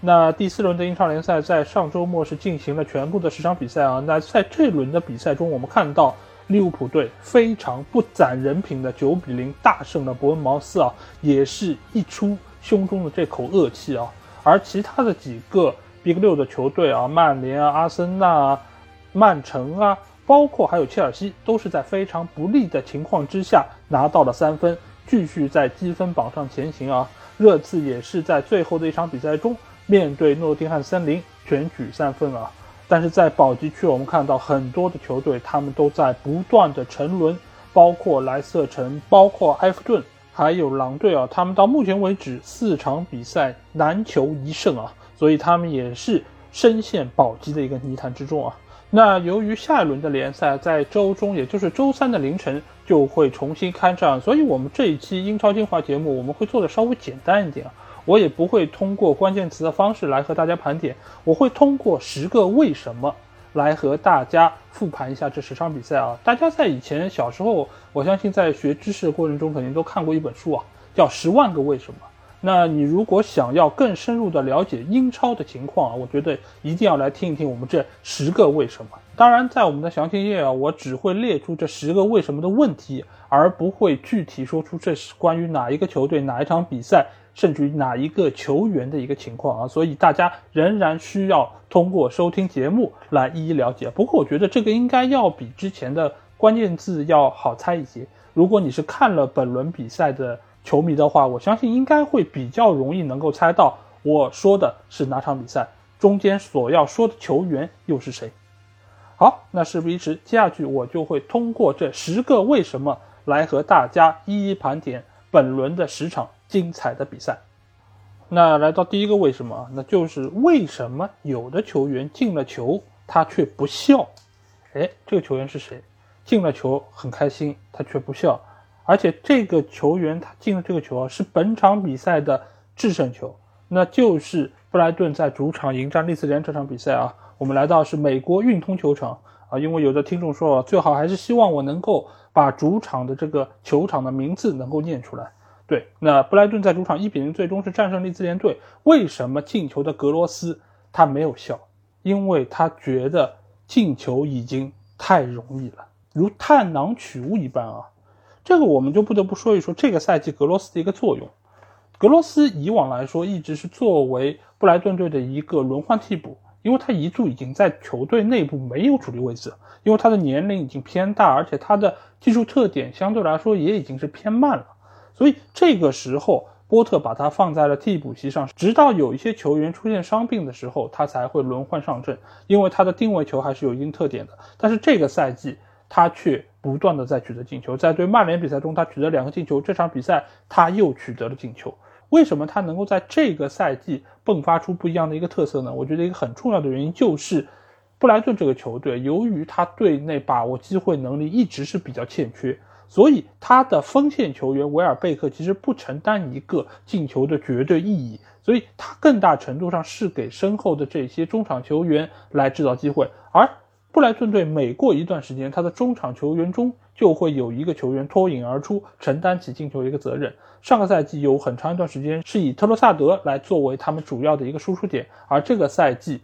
那第四轮的英超联赛在上周末是进行了全部的十场比赛啊。那在这轮的比赛中，我们看到利物浦队非常不攒人品的九比零大胜了伯恩茅斯啊，也是一出胸中的这口恶气啊。而其他的几个 Big 六的球队啊，曼联啊、阿森纳啊、曼城啊，包括还有切尔西，都是在非常不利的情况之下拿到了三分，继续在积分榜上前行啊。热刺也是在最后的一场比赛中。面对诺丁汉森林全取三分啊！但是在保级区，我们看到很多的球队，他们都在不断的沉沦，包括莱斯特城，包括埃弗顿，还有狼队啊，他们到目前为止四场比赛难求一胜啊，所以他们也是深陷保级的一个泥潭之中啊。那由于下一轮的联赛在周中，也就是周三的凌晨就会重新开战，所以我们这一期英超精华节目我们会做的稍微简单一点啊。我也不会通过关键词的方式来和大家盘点，我会通过十个为什么来和大家复盘一下这十场比赛啊！大家在以前小时候，我相信在学知识的过程中肯定都看过一本书啊，叫《十万个为什么》。那你如果想要更深入的了解英超的情况啊，我觉得一定要来听一听我们这十个为什么。当然，在我们的详情页啊，我只会列出这十个为什么的问题，而不会具体说出这是关于哪一个球队、哪一场比赛。甚至于哪一个球员的一个情况啊，所以大家仍然需要通过收听节目来一一了解。不过我觉得这个应该要比之前的关键字要好猜一些。如果你是看了本轮比赛的球迷的话，我相信应该会比较容易能够猜到我说的是哪场比赛，中间所要说的球员又是谁。好，那事不宜迟，接下去我就会通过这十个为什么来和大家一一盘点本轮的十场。精彩的比赛，那来到第一个为什么啊？那就是为什么有的球员进了球他却不笑？哎，这个球员是谁？进了球很开心，他却不笑，而且这个球员他进了这个球啊，是本场比赛的制胜球，那就是布莱顿在主场迎战利兹联这场比赛啊。我们来到是美国运通球场啊，因为有的听众说啊最好还是希望我能够把主场的这个球场的名字能够念出来。对，那布莱顿在主场一比零最终是战胜利兹联队。为什么进球的格罗斯他没有笑？因为他觉得进球已经太容易了，如探囊取物一般啊。这个我们就不得不说一说这个赛季格罗斯的一个作用。格罗斯以往来说一直是作为布莱顿队的一个轮换替补，因为他一度已经在球队内部没有主力位置，因为他的年龄已经偏大，而且他的技术特点相对来说也已经是偏慢了。所以这个时候，波特把他放在了替补席上，直到有一些球员出现伤病的时候，他才会轮换上阵。因为他的定位球还是有一定特点的。但是这个赛季，他却不断的在取得进球，在对曼联比赛中，他取得两个进球。这场比赛他又取得了进球。为什么他能够在这个赛季迸发出不一样的一个特色呢？我觉得一个很重要的原因就是，布莱顿这个球队，由于他队内把握机会能力一直是比较欠缺。所以他的锋线球员维尔贝克其实不承担一个进球的绝对意义，所以他更大程度上是给身后的这些中场球员来制造机会。而布莱顿队每过一段时间，他的中场球员中就会有一个球员脱颖而出，承担起进球的一个责任。上个赛季有很长一段时间是以特罗萨德来作为他们主要的一个输出点，而这个赛季。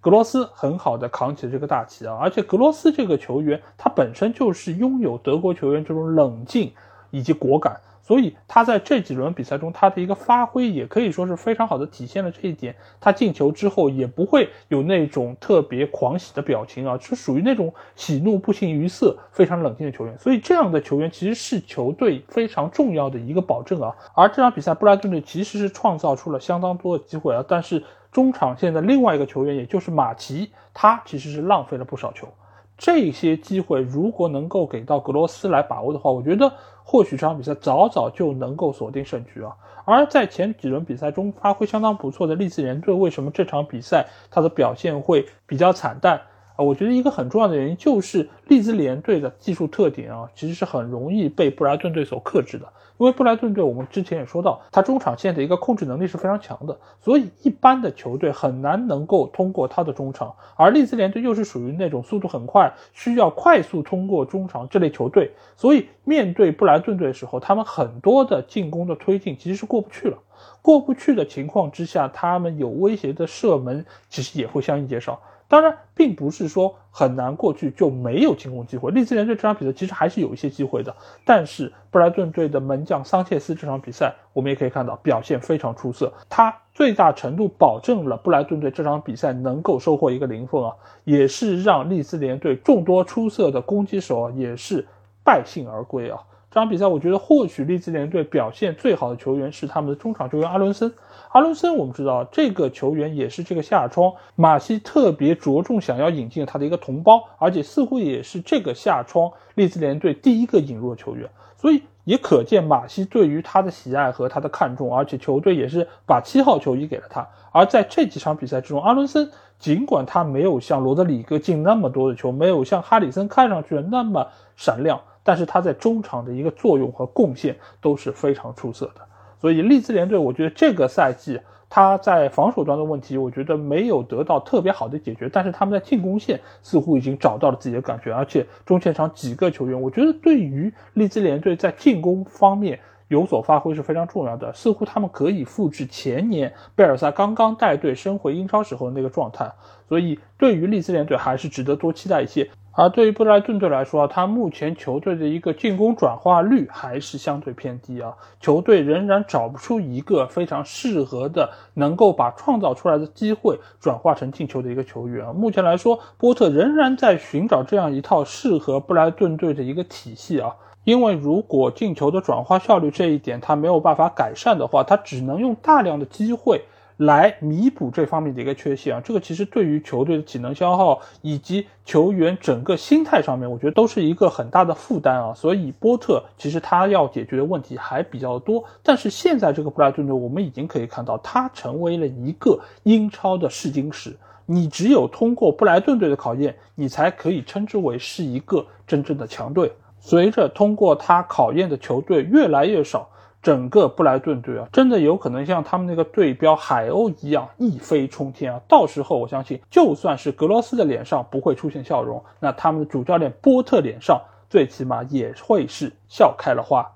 格罗斯很好的扛起了这个大旗啊，而且格罗斯这个球员他本身就是拥有德国球员这种冷静以及果敢，所以他在这几轮比赛中他的一个发挥也可以说是非常好的体现了这一点。他进球之后也不会有那种特别狂喜的表情啊，是属于那种喜怒不形于色、非常冷静的球员。所以这样的球员其实是球队非常重要的一个保证啊。而这场比赛布莱顿队其实是创造出了相当多的机会啊，但是。中场线的另外一个球员，也就是马奇，他其实是浪费了不少球。这些机会如果能够给到格罗斯来把握的话，我觉得或许这场比赛早早就能够锁定胜局啊。而在前几轮比赛中发挥相当不错的利兹联队，为什么这场比赛他的表现会比较惨淡？我觉得一个很重要的原因就是利兹联队的技术特点啊，其实是很容易被布莱顿队所克制的。因为布莱顿队，我们之前也说到，他中场线的一个控制能力是非常强的，所以一般的球队很难能够通过他的中场。而利兹联队又是属于那种速度很快，需要快速通过中场这类球队，所以面对布莱顿队的时候，他们很多的进攻的推进其实是过不去了。过不去的情况之下，他们有威胁的射门其实也会相应减少。当然，并不是说很难过去就没有进攻机会。利兹联队这场比赛其实还是有一些机会的，但是布莱顿队的门将桑切斯这场比赛，我们也可以看到表现非常出色，他最大程度保证了布莱顿队这场比赛能够收获一个零分啊，也是让利兹联队众多出色的攻击手啊也是败兴而归啊。这场比赛，我觉得或许利兹联队表现最好的球员是他们的中场球员阿伦森。阿伦森，我们知道这个球员也是这个夏窗马西特别着重想要引进他的一个同胞，而且似乎也是这个夏窗利兹联队第一个引入的球员，所以也可见马西对于他的喜爱和他的看重，而且球队也是把七号球衣给了他。而在这几场比赛之中，阿伦森尽管他没有像罗德里戈进那么多的球，没有像哈里森看上去那么闪亮。但是他在中场的一个作用和贡献都是非常出色的，所以利兹联队，我觉得这个赛季他在防守端的问题，我觉得没有得到特别好的解决，但是他们在进攻线似乎已经找到了自己的感觉，而且中前场几个球员，我觉得对于利兹联队在进攻方面有所发挥是非常重要的，似乎他们可以复制前年贝尔萨刚刚带队升回英超时候的那个状态，所以对于利兹联队还是值得多期待一些。而对于布莱顿队来说，他目前球队的一个进攻转化率还是相对偏低啊，球队仍然找不出一个非常适合的能够把创造出来的机会转化成进球的一个球员。目前来说，波特仍然在寻找这样一套适合布莱顿队的一个体系啊，因为如果进球的转化效率这一点他没有办法改善的话，他只能用大量的机会。来弥补这方面的一个缺陷啊，这个其实对于球队的体能消耗以及球员整个心态上面，我觉得都是一个很大的负担啊。所以波特其实他要解决的问题还比较多。但是现在这个布莱顿队，我们已经可以看到，他成为了一个英超的试金石。你只有通过布莱顿队的考验，你才可以称之为是一个真正的强队。随着通过他考验的球队越来越少。整个布莱顿队啊，真的有可能像他们那个队标海鸥一样一飞冲天啊！到时候我相信，就算是格罗斯的脸上不会出现笑容，那他们的主教练波特脸上最起码也会是笑开了花。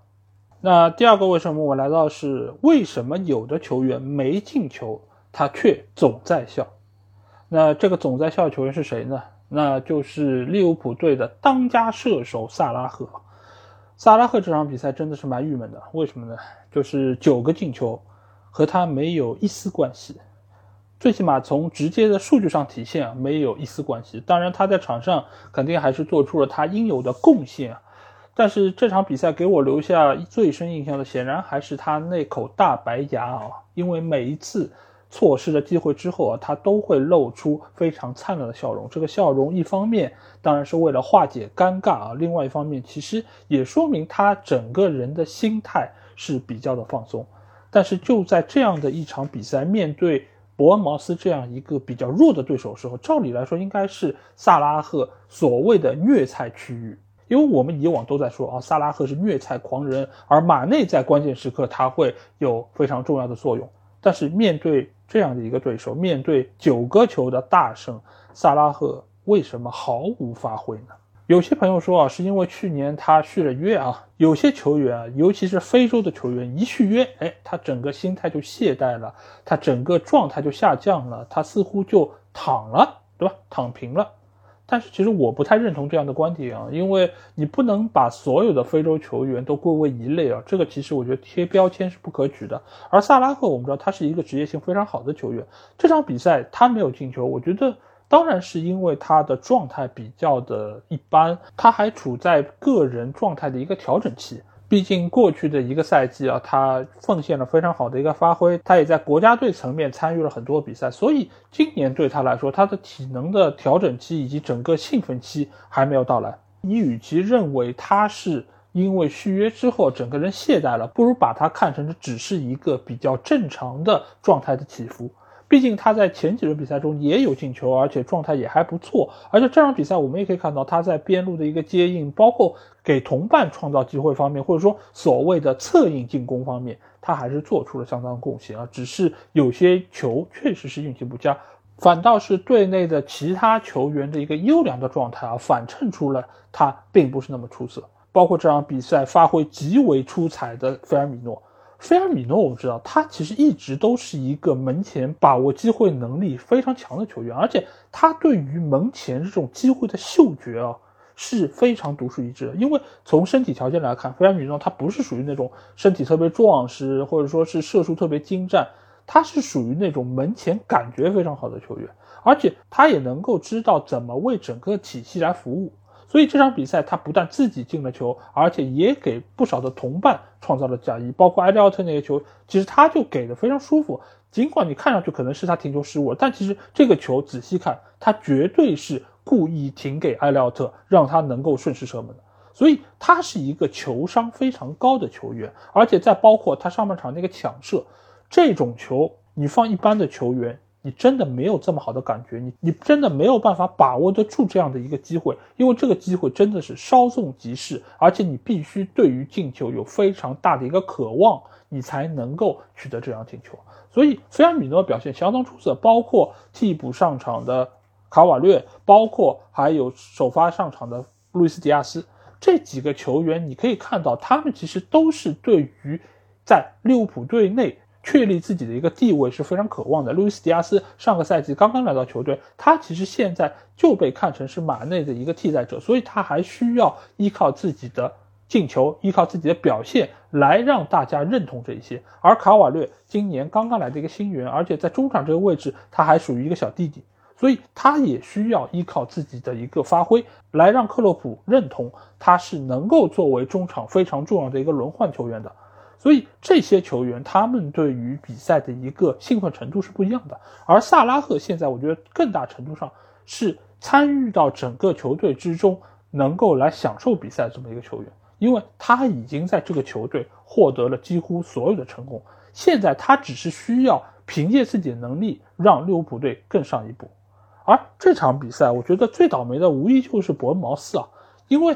那第二个为什么我来到是为什么有的球员没进球，他却总在笑？那这个总在笑的球员是谁呢？那就是利物浦队的当家射手萨拉赫。萨拉赫这场比赛真的是蛮郁闷的，为什么呢？就是九个进球和他没有一丝关系，最起码从直接的数据上体现，没有一丝关系。当然他在场上肯定还是做出了他应有的贡献，但是这场比赛给我留下最深印象的，显然还是他那口大白牙啊，因为每一次。错失了机会之后啊，他都会露出非常灿烂的笑容。这个笑容一方面当然是为了化解尴尬啊，另外一方面其实也说明他整个人的心态是比较的放松。但是就在这样的一场比赛，面对伯恩茅斯这样一个比较弱的对手时候，照理来说应该是萨拉赫所谓的虐菜区域，因为我们以往都在说啊，萨拉赫是虐菜狂人，而马内在关键时刻他会有非常重要的作用。但是面对这样的一个对手，面对九个球的大胜，萨拉赫为什么毫无发挥呢？有些朋友说啊，是因为去年他续了约啊。有些球员啊，尤其是非洲的球员，一续约，哎，他整个心态就懈怠了，他整个状态就下降了，他似乎就躺了，对吧？躺平了。但是其实我不太认同这样的观点啊，因为你不能把所有的非洲球员都归为一类啊，这个其实我觉得贴标签是不可取的。而萨拉赫，我们知道他是一个职业性非常好的球员，这场比赛他没有进球，我觉得当然是因为他的状态比较的一般，他还处在个人状态的一个调整期。毕竟过去的一个赛季啊，他奉献了非常好的一个发挥，他也在国家队层面参与了很多比赛，所以今年对他来说，他的体能的调整期以及整个兴奋期还没有到来。你与其认为他是因为续约之后整个人懈怠了，不如把他看成只是一个比较正常的状态的起伏。毕竟他在前几轮比赛中也有进球，而且状态也还不错。而且这场比赛我们也可以看到他在边路的一个接应，包括给同伴创造机会方面，或者说所谓的策应进攻方面，他还是做出了相当贡献啊。只是有些球确实是运气不佳，反倒是队内的其他球员的一个优良的状态啊，反衬出了他并不是那么出色。包括这场比赛发挥极为出彩的菲尔米诺。菲尔米诺，我们知道他其实一直都是一个门前把握机会能力非常强的球员，而且他对于门前这种机会的嗅觉啊是非常独树一帜的。因为从身体条件来看，菲尔米诺他不是属于那种身体特别壮实，或者说是射术特别精湛，他是属于那种门前感觉非常好的球员，而且他也能够知道怎么为整个体系来服务。所以这场比赛，他不但自己进了球，而且也给不少的同伴创造了假意。包括埃利奥特那个球，其实他就给的非常舒服。尽管你看上去可能是他停球失误，但其实这个球仔细看，他绝对是故意停给埃利奥特，让他能够顺势射门的。所以他是一个球商非常高的球员，而且再包括他上半场那个抢射，这种球你放一般的球员。你真的没有这么好的感觉，你你真的没有办法把握得住这样的一个机会，因为这个机会真的是稍纵即逝，而且你必须对于进球有非常大的一个渴望，你才能够取得这样进球。所以菲尔米诺表现相当出色，包括替补上场的卡瓦略，包括还有首发上场的路易斯迪亚斯这几个球员，你可以看到他们其实都是对于在利物浦队内。确立自己的一个地位是非常渴望的。路易斯·迪亚斯上个赛季刚刚来到球队，他其实现在就被看成是马内的一个替代者，所以他还需要依靠自己的进球，依靠自己的表现来让大家认同这一些。而卡瓦略今年刚刚来的一个新援，而且在中场这个位置他还属于一个小弟弟，所以他也需要依靠自己的一个发挥来让克洛普认同他是能够作为中场非常重要的一个轮换球员的。所以这些球员，他们对于比赛的一个兴奋程度是不一样的。而萨拉赫现在，我觉得更大程度上是参与到整个球队之中，能够来享受比赛这么一个球员，因为他已经在这个球队获得了几乎所有的成功。现在他只是需要凭借自己的能力，让利物浦队更上一步。而这场比赛，我觉得最倒霉的无疑就是伯恩茅斯啊，因为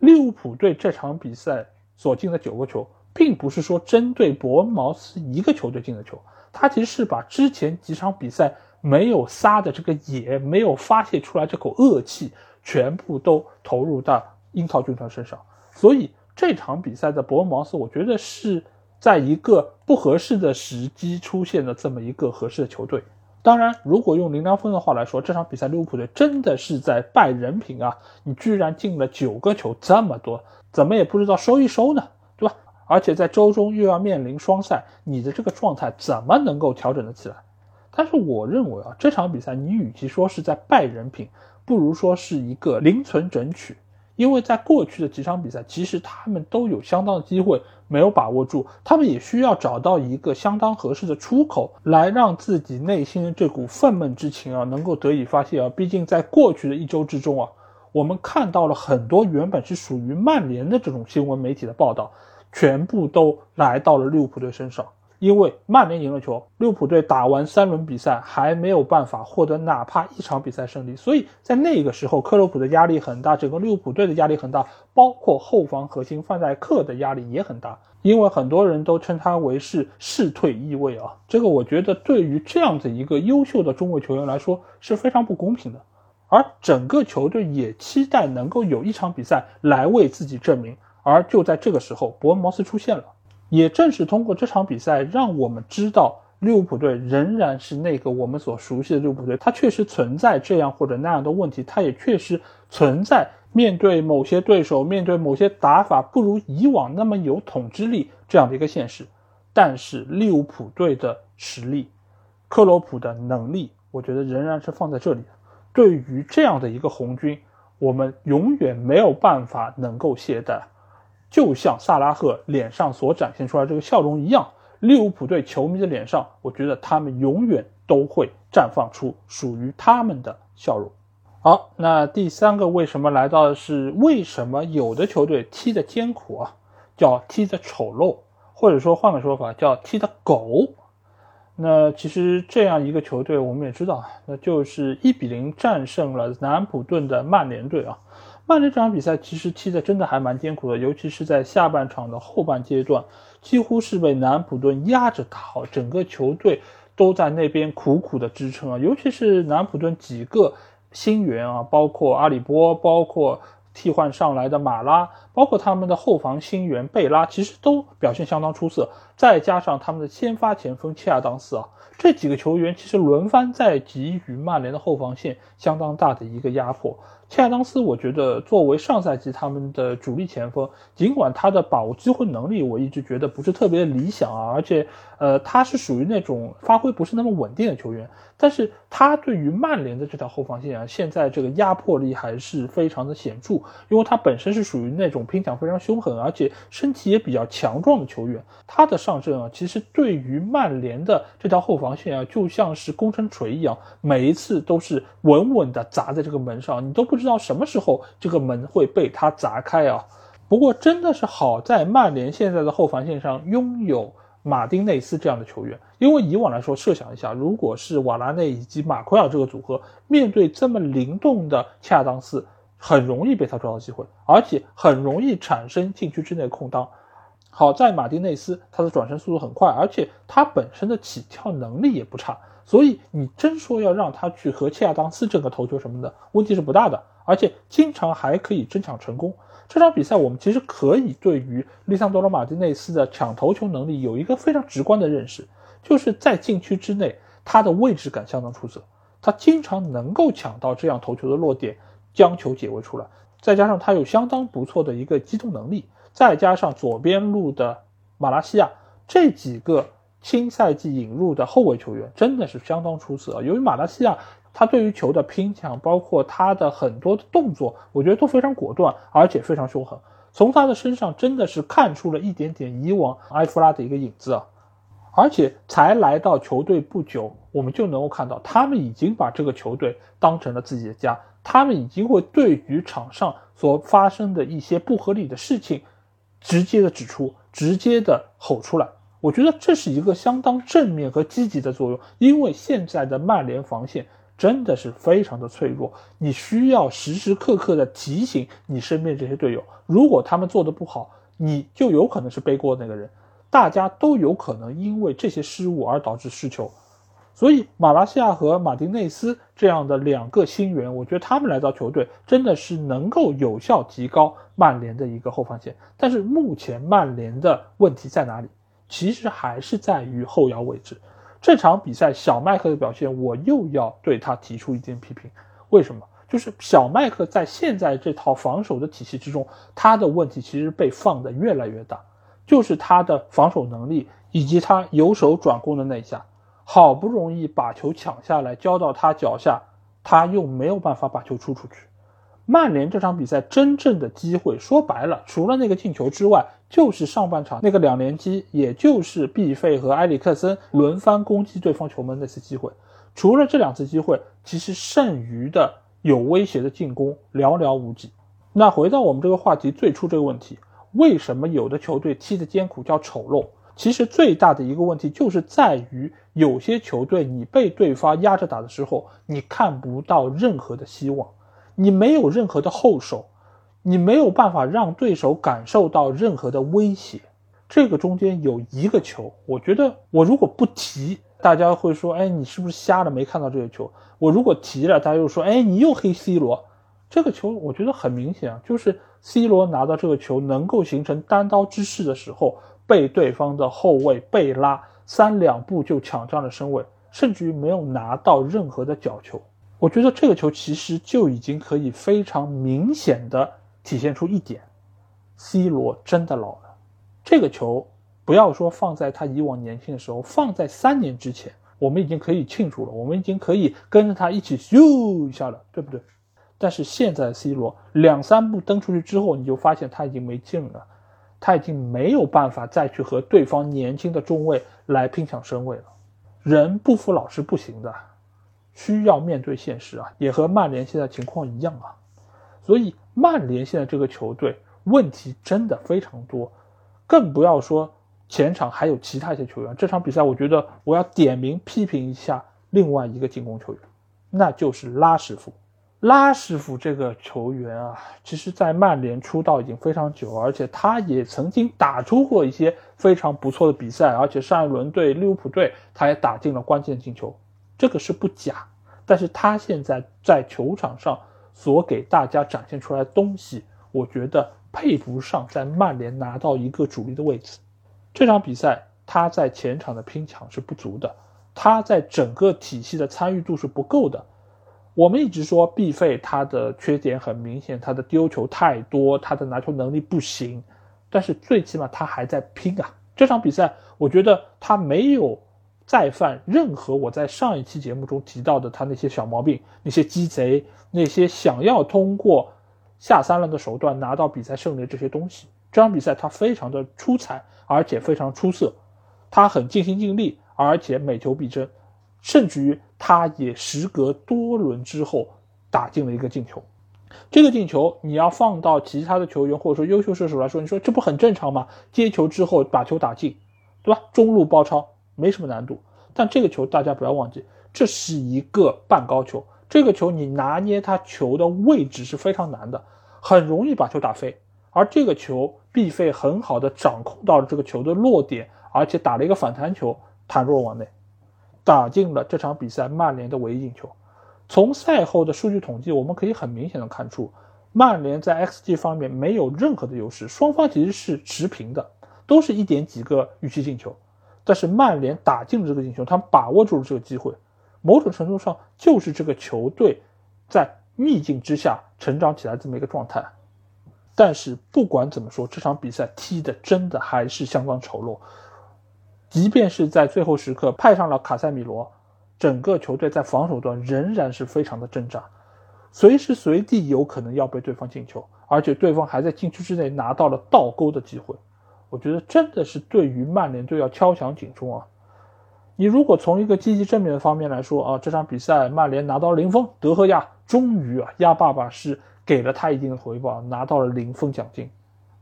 利物浦队这场比赛所进的九个球。并不是说针对伯恩茅斯一个球队进的球，他其实是把之前几场比赛没有撒的这个野，没有发泄出来这口恶气，全部都投入到樱桃军团身上。所以这场比赛的伯恩茅斯，我觉得是在一个不合适的时机出现的这么一个合适的球队。当然，如果用林良锋的话来说，这场比赛利物浦队真的是在败人品啊！你居然进了九个球，这么多，怎么也不知道收一收呢？对吧而且在周中又要面临双赛，你的这个状态怎么能够调整得起来？但是我认为啊，这场比赛你与其说是在败人品，不如说是一个零存整取。因为在过去的几场比赛，其实他们都有相当的机会没有把握住，他们也需要找到一个相当合适的出口，来让自己内心的这股愤懑之情啊能够得以发泄啊。毕竟在过去的一周之中啊，我们看到了很多原本是属于曼联的这种新闻媒体的报道。全部都来到了利物浦队身上，因为曼联赢了球，利物浦队打完三轮比赛还没有办法获得哪怕一场比赛胜利，所以在那个时候，克洛普的压力很大，整个利物浦队的压力很大，包括后防核心范戴克的压力也很大，因为很多人都称他为是势退意味啊，这个我觉得对于这样的一个优秀的中卫球员来说是非常不公平的，而整个球队也期待能够有一场比赛来为自己证明。而就在这个时候，伯恩茅斯出现了。也正是通过这场比赛，让我们知道利物浦队仍然是那个我们所熟悉的利物浦队。它确实存在这样或者那样的问题，它也确实存在面对某些对手、面对某些打法不如以往那么有统治力这样的一个现实。但是利物浦队的实力，克洛普的能力，我觉得仍然是放在这里的。对于这样的一个红军，我们永远没有办法能够懈怠。就像萨拉赫脸上所展现出来这个笑容一样，利物浦队球迷的脸上，我觉得他们永远都会绽放出属于他们的笑容。好，那第三个为什么来到的是为什么有的球队踢的艰苦啊，叫踢的丑陋，或者说换个说法叫踢的狗。那其实这样一个球队，我们也知道，那就是一比零战胜了南安普顿的曼联队啊。曼联这场比赛其实踢的真的还蛮艰苦的，尤其是在下半场的后半阶段，几乎是被南普顿压着打，整个球队都在那边苦苦的支撑啊。尤其是南普顿几个新援啊，包括阿里波，包括。替换上来的马拉，包括他们的后防新援贝拉，其实都表现相当出色。再加上他们的先发前锋切尔当斯啊，这几个球员其实轮番在给予曼联的后防线相当大的一个压迫。切尔当斯，我觉得作为上赛季他们的主力前锋，尽管他的把握机会能力我一直觉得不是特别理想啊，而且呃他是属于那种发挥不是那么稳定的球员，但是他对于曼联的这条后防线啊，现在这个压迫力还是非常的显著，因为他本身是属于那种拼抢非常凶狠，而且身体也比较强壮的球员，他的上阵啊，其实对于曼联的这条后防线啊，就像是攻城锤一样，每一次都是稳稳的砸在这个门上，你都不。知道什么时候这个门会被他砸开啊！不过真的是好在曼联现在的后防线上拥有马丁内斯这样的球员，因为以往来说，设想一下，如果是瓦拉内以及马奎尔这个组合面对这么灵动的恰当斯，很容易被他抓到机会，而且很容易产生禁区之内的空当。好在马丁内斯他的转身速度很快，而且他本身的起跳能力也不差。所以你真说要让他去和切亚当斯争个头球什么的，问题是不大的，而且经常还可以争抢成功。这场比赛我们其实可以对于利桑多罗马丁内斯的抢头球能力有一个非常直观的认识，就是在禁区之内，他的位置感相当出色，他经常能够抢到这样头球的落点，将球解围出来。再加上他有相当不错的一个机动能力，再加上左边路的马拉西亚这几个。新赛季引入的后卫球员真的是相当出色。由于马来西亚他对于球的拼抢，包括他的很多的动作，我觉得都非常果断，而且非常凶狠。从他的身上真的是看出了一点点以往埃弗拉的一个影子啊！而且才来到球队不久，我们就能够看到他们已经把这个球队当成了自己的家，他们已经会对于场上所发生的一些不合理的事情，直接的指出，直接的吼出来。我觉得这是一个相当正面和积极的作用，因为现在的曼联防线真的是非常的脆弱，你需要时时刻刻的提醒你身边这些队友，如果他们做的不好，你就有可能是背锅那个人，大家都有可能因为这些失误而导致失球，所以马拉西亚和马丁内斯这样的两个新援，我觉得他们来到球队真的是能够有效提高曼联的一个后防线，但是目前曼联的问题在哪里？其实还是在于后腰位置。这场比赛小麦克的表现，我又要对他提出一点批评。为什么？就是小麦克在现在这套防守的体系之中，他的问题其实被放得越来越大。就是他的防守能力以及他由守转攻的那一下，好不容易把球抢下来交到他脚下，他又没有办法把球出出去。曼联这场比赛真正的机会，说白了，除了那个进球之外，就是上半场那个两连击，也就是毕费和埃里克森轮番攻击对方球门那次机会。除了这两次机会，其实剩余的有威胁的进攻寥寥无几。那回到我们这个话题最初这个问题，为什么有的球队踢的艰苦叫丑陋？其实最大的一个问题就是在于有些球队你被对方压着打的时候，你看不到任何的希望。你没有任何的后手，你没有办法让对手感受到任何的威胁。这个中间有一个球，我觉得我如果不提，大家会说：“哎，你是不是瞎了没看到这个球？”我如果提了，大家又说：“哎，你又黑 C 罗。”这个球我觉得很明显啊，就是 C 罗拿到这个球能够形成单刀之势的时候，被对方的后卫贝拉三两步就抢占了身位，甚至于没有拿到任何的角球。我觉得这个球其实就已经可以非常明显的体现出一点，C 罗真的老了。这个球不要说放在他以往年轻的时候，放在三年之前，我们已经可以庆祝了，我们已经可以跟着他一起咻一下了，对不对？但是现在 C 罗两三步蹬出去之后，你就发现他已经没劲了，他已经没有办法再去和对方年轻的中卫来拼抢身位了。人不服老是不行的。需要面对现实啊，也和曼联现在情况一样啊，所以曼联现在这个球队问题真的非常多，更不要说前场还有其他一些球员。这场比赛，我觉得我要点名批评一下另外一个进攻球员，那就是拉什福。拉什福这个球员啊，其实在曼联出道已经非常久，而且他也曾经打出过一些非常不错的比赛，而且上一轮对利物浦队他也打进了关键进球，这个是不假。但是他现在在球场上所给大家展现出来的东西，我觉得配不上在曼联拿到一个主力的位置。这场比赛他在前场的拼抢是不足的，他在整个体系的参与度是不够的。我们一直说毕费他的缺点很明显，他的丢球太多，他的拿球能力不行，但是最起码他还在拼啊！这场比赛我觉得他没有再犯任何我在上一期节目中提到的他那些小毛病，那些鸡贼，那些想要通过下三滥的手段拿到比赛胜利这些东西。这场比赛他非常的出彩，而且非常出色，他很尽心尽力，而且每球必争。甚至于，他也时隔多轮之后打进了一个进球。这个进球，你要放到其他的球员或者说优秀射手来说，你说这不很正常吗？接球之后把球打进，对吧？中路包抄没什么难度。但这个球大家不要忘记，这是一个半高球，这个球你拿捏它球的位置是非常难的，很容易把球打飞。而这个球，毕费很好的掌控到了这个球的落点，而且打了一个反弹球，弹入网内。打进了这场比赛曼联的唯一进球。从赛后的数据统计，我们可以很明显的看出，曼联在 xG 方面没有任何的优势，双方其实是持平的，都是一点几个预期进球。但是曼联打进了这个进球，他们把握住了这个机会，某种程度上就是这个球队在逆境之下成长起来这么一个状态。但是不管怎么说，这场比赛踢的真的还是相当丑陋。即便是在最后时刻派上了卡塞米罗，整个球队在防守端仍然是非常的挣扎，随时随地有可能要被对方进球，而且对方还在禁区之内拿到了倒钩的机会。我觉得真的是对于曼联队要敲响警钟啊！你如果从一个积极正面的方面来说啊，这场比赛曼联拿到了零封，德赫亚终于啊，亚爸爸是给了他一定的回报，拿到了零封奖金。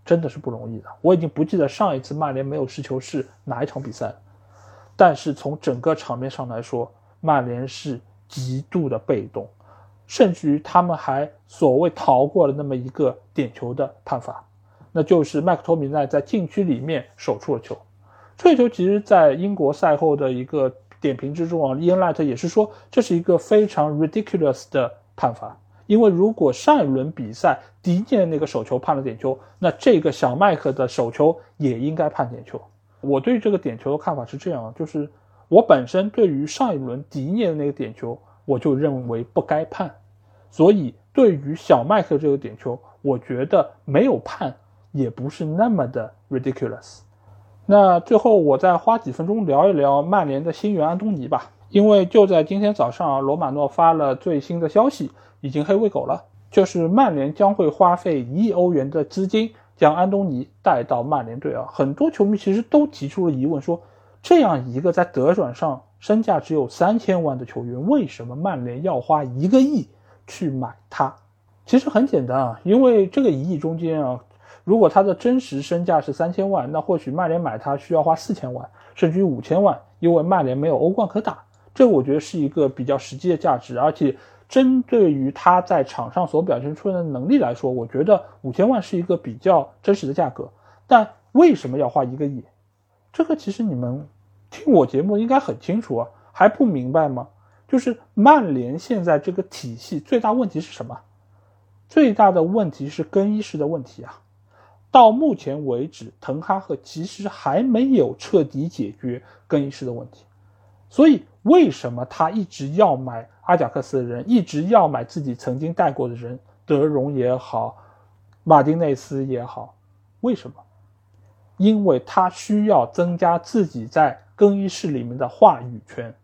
真的是不容易的，我已经不记得上一次曼联没有失球是哪一场比赛，但是从整个场面上来说，曼联是极度的被动，甚至于他们还所谓逃过了那么一个点球的判罚，那就是麦克托米奈在禁区里面守住了球。这球其实，在英国赛后的一个点评之中啊，伊恩·赖特也是说这是一个非常 ridiculous 的判罚。因为如果上一轮比赛迪涅那个手球判了点球，那这个小麦克的手球也应该判点球。我对这个点球的看法是这样，就是我本身对于上一轮迪涅的那个点球，我就认为不该判，所以对于小麦克这个点球，我觉得没有判也不是那么的 ridiculous。那最后我再花几分钟聊一聊曼联的新援安东尼吧，因为就在今天早上，罗马诺发了最新的消息。已经黑喂狗了，就是曼联将会花费一亿欧元的资金将安东尼带到曼联队啊。很多球迷其实都提出了疑问，说这样一个在德转上身价只有三千万的球员，为什么曼联要花一个亿去买他？其实很简单啊，因为这个一亿中间啊，如果他的真实身价是三千万，那或许曼联买他需要花四千万，甚至于五千万，因为曼联没有欧冠可打。这我觉得是一个比较实际的价值，而且。针对于他在场上所表现出来的能力来说，我觉得五千万是一个比较真实的价格。但为什么要花一个亿？这个其实你们听我节目应该很清楚啊，还不明白吗？就是曼联现在这个体系最大问题是什么？最大的问题是更衣室的问题啊。到目前为止，滕哈赫其实还没有彻底解决更衣室的问题。所以为什么他一直要买？阿贾克斯的人一直要买自己曾经带过的人，德容也好，马丁内斯也好，为什么？因为他需要增加自己在更衣室里面的话语权。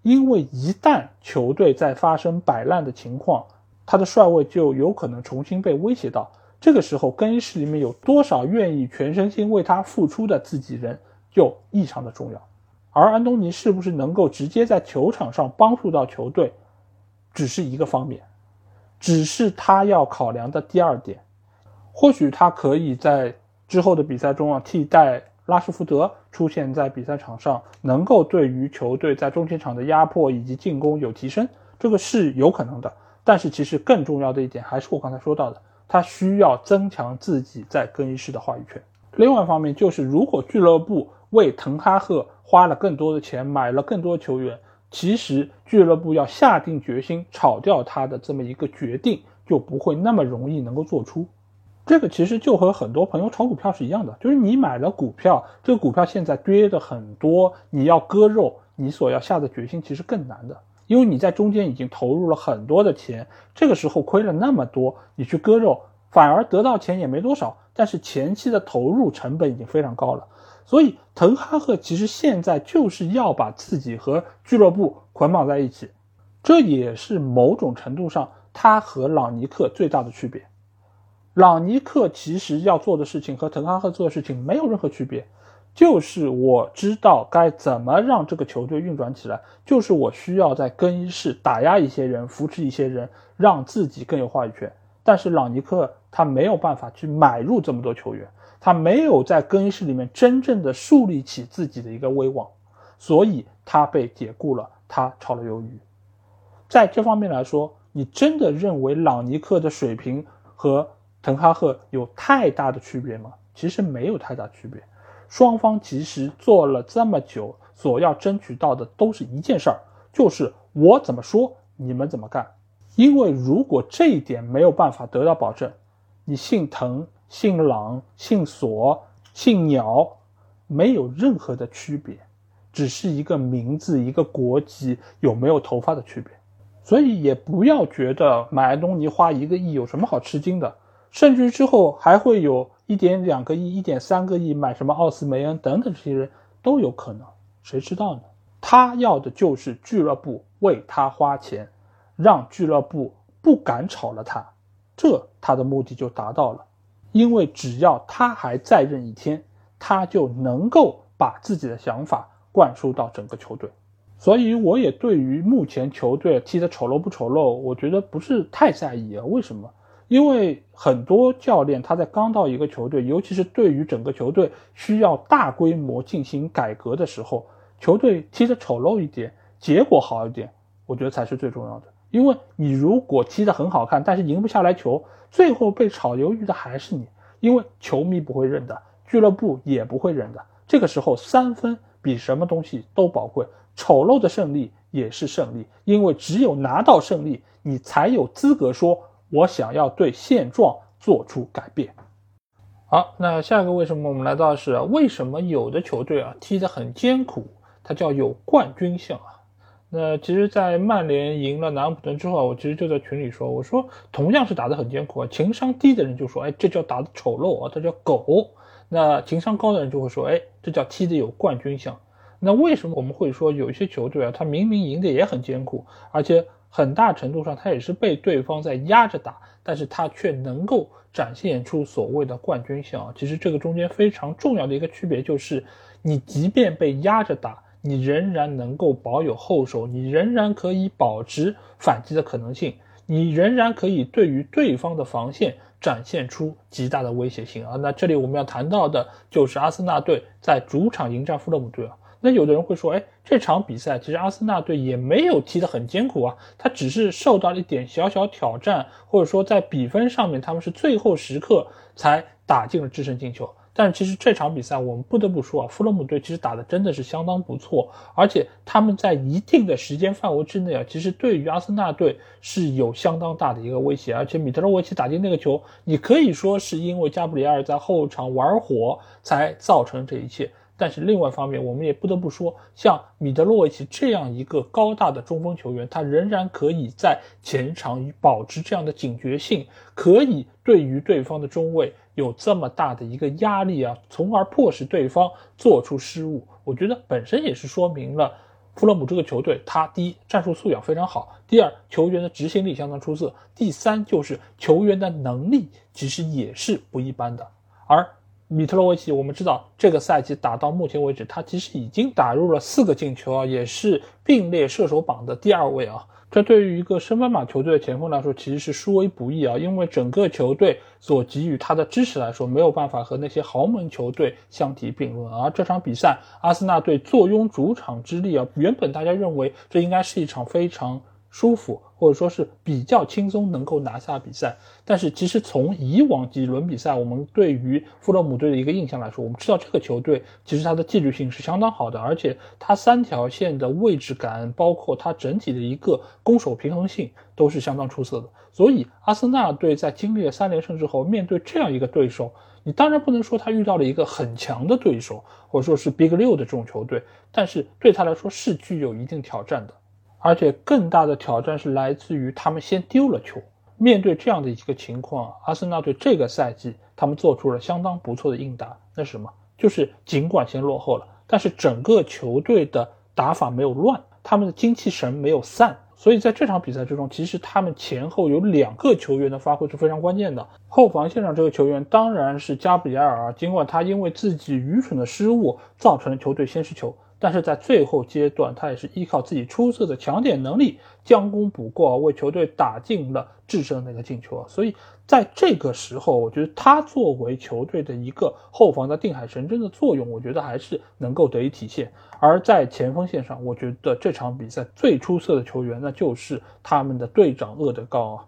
因为一旦球队在发生摆烂的情况，他的帅位就有可能重新被威胁到。这个时候，更衣室里面有多少愿意全身心为他付出的自己人，就异常的重要。而安东尼是不是能够直接在球场上帮助到球队，只是一个方面，只是他要考量的第二点。或许他可以在之后的比赛中啊替代拉什福德出现在比赛场上，能够对于球队在中前场的压迫以及进攻有提升，这个是有可能的。但是其实更重要的一点还是我刚才说到的，他需要增强自己在更衣室的话语权。另外一方面就是，如果俱乐部为滕哈赫花了更多的钱，买了更多球员，其实俱乐部要下定决心炒掉他的这么一个决定，就不会那么容易能够做出。这个其实就和很多朋友炒股票是一样的，就是你买了股票，这个股票现在跌的很多，你要割肉，你所要下的决心其实更难的，因为你在中间已经投入了很多的钱，这个时候亏了那么多，你去割肉，反而得到钱也没多少，但是前期的投入成本已经非常高了，所以滕哈赫其实现在就是要把自己和俱乐部捆绑在一起，这也是某种程度上他和朗尼克最大的区别。朗尼克其实要做的事情和滕哈赫做的事情没有任何区别，就是我知道该怎么让这个球队运转起来，就是我需要在更衣室打压一些人，扶持一些人，让自己更有话语权。但是朗尼克他没有办法去买入这么多球员，他没有在更衣室里面真正的树立起自己的一个威望，所以他被解雇了，他炒了鱿鱼。在这方面来说，你真的认为朗尼克的水平和？滕哈赫有太大的区别吗？其实没有太大区别，双方其实做了这么久，所要争取到的都是一件事儿，就是我怎么说，你们怎么干。因为如果这一点没有办法得到保证，你姓滕、姓朗、姓索、姓鸟，没有任何的区别，只是一个名字、一个国籍有没有头发的区别。所以也不要觉得买安东尼花一个亿有什么好吃惊的。甚至于之后还会有一点两个亿、一点三个亿买什么奥斯梅恩等等这些人都有可能，谁知道呢？他要的就是俱乐部为他花钱，让俱乐部不敢炒了他，这他的目的就达到了。因为只要他还在任一天，他就能够把自己的想法灌输到整个球队。所以我也对于目前球队踢的丑陋不丑陋，我觉得不是太在意啊。为什么？因为很多教练他在刚到一个球队，尤其是对于整个球队需要大规模进行改革的时候，球队踢得丑陋一点，结果好一点，我觉得才是最重要的。因为你如果踢得很好看，但是赢不下来球，最后被炒鱿鱼的还是你，因为球迷不会认的，俱乐部也不会认的。这个时候三分比什么东西都宝贵，丑陋的胜利也是胜利，因为只有拿到胜利，你才有资格说。我想要对现状做出改变。好，那下一个为什么我们来到是为什么有的球队啊踢得很艰苦，它叫有冠军相啊。那其实，在曼联赢了南安普顿之后，我其实就在群里说，我说同样是打得很艰苦啊，情商低的人就说，哎，这叫打得丑陋啊，这叫狗。那情商高的人就会说，哎，这叫踢得有冠军相。那为什么我们会说有一些球队啊，他明明赢得也很艰苦，而且？很大程度上，他也是被对方在压着打，但是他却能够展现出所谓的冠军相。其实这个中间非常重要的一个区别就是，你即便被压着打，你仍然能够保有后手，你仍然可以保持反击的可能性，你仍然可以对于对方的防线展现出极大的威胁性啊。那这里我们要谈到的就是阿森纳队在主场迎战富勒姆队啊。那有的人会说，哎，这场比赛其实阿森纳队也没有踢得很艰苦啊，他只是受到了一点小小挑战，或者说在比分上面他们是最后时刻才打进了制胜进球。但其实这场比赛我们不得不说啊，富勒姆队其实打的真的是相当不错，而且他们在一定的时间范围之内啊，其实对于阿森纳队是有相当大的一个威胁。而且米特洛维奇打进那个球，你可以说是因为加布里埃尔在后场玩火才造成这一切。但是另外一方面，我们也不得不说，像米德洛维奇这样一个高大的中锋球员，他仍然可以在前场保持这样的警觉性，可以对于对方的中卫有这么大的一个压力啊，从而迫使对方做出失误。我觉得本身也是说明了弗洛姆这个球队，他第一战术素养非常好，第二球员的执行力相当出色，第三就是球员的能力其实也是不一般的。而米特洛维奇，我们知道这个赛季打到目前为止，他其实已经打入了四个进球啊，也是并列射手榜的第二位啊。这对于一个升班马球队的前锋来说，其实是殊为不易啊，因为整个球队所给予他的支持来说，没有办法和那些豪门球队相提并论。而这场比赛，阿森纳队坐拥主场之力啊，原本大家认为这应该是一场非常。舒服，或者说是比较轻松能够拿下比赛，但是其实从以往几轮比赛，我们对于富勒姆队的一个印象来说，我们知道这个球队其实它的纪律性是相当好的，而且它三条线的位置感，包括它整体的一个攻守平衡性都是相当出色的。所以阿森纳队在经历了三连胜之后，面对这样一个对手，你当然不能说他遇到了一个很强的对手，或者说是 Big 六的这种球队，但是对他来说是具有一定挑战的。而且更大的挑战是来自于他们先丢了球。面对这样的一个情况，阿森纳队这个赛季他们做出了相当不错的应答。那是什么？就是尽管先落后了，但是整个球队的打法没有乱，他们的精气神没有散。所以在这场比赛之中，其实他们前后有两个球员的发挥是非常关键的。后防线上这个球员当然是加布里埃尔，尽管他因为自己愚蠢的失误造成了球队先失球。但是在最后阶段，他也是依靠自己出色的抢点能力，将功补过，为球队打进了制胜那个进球啊！所以在这个时候，我觉得他作为球队的一个后防的定海神针的作用，我觉得还是能够得以体现。而在前锋线上，我觉得这场比赛最出色的球员，那就是他们的队长厄德高啊！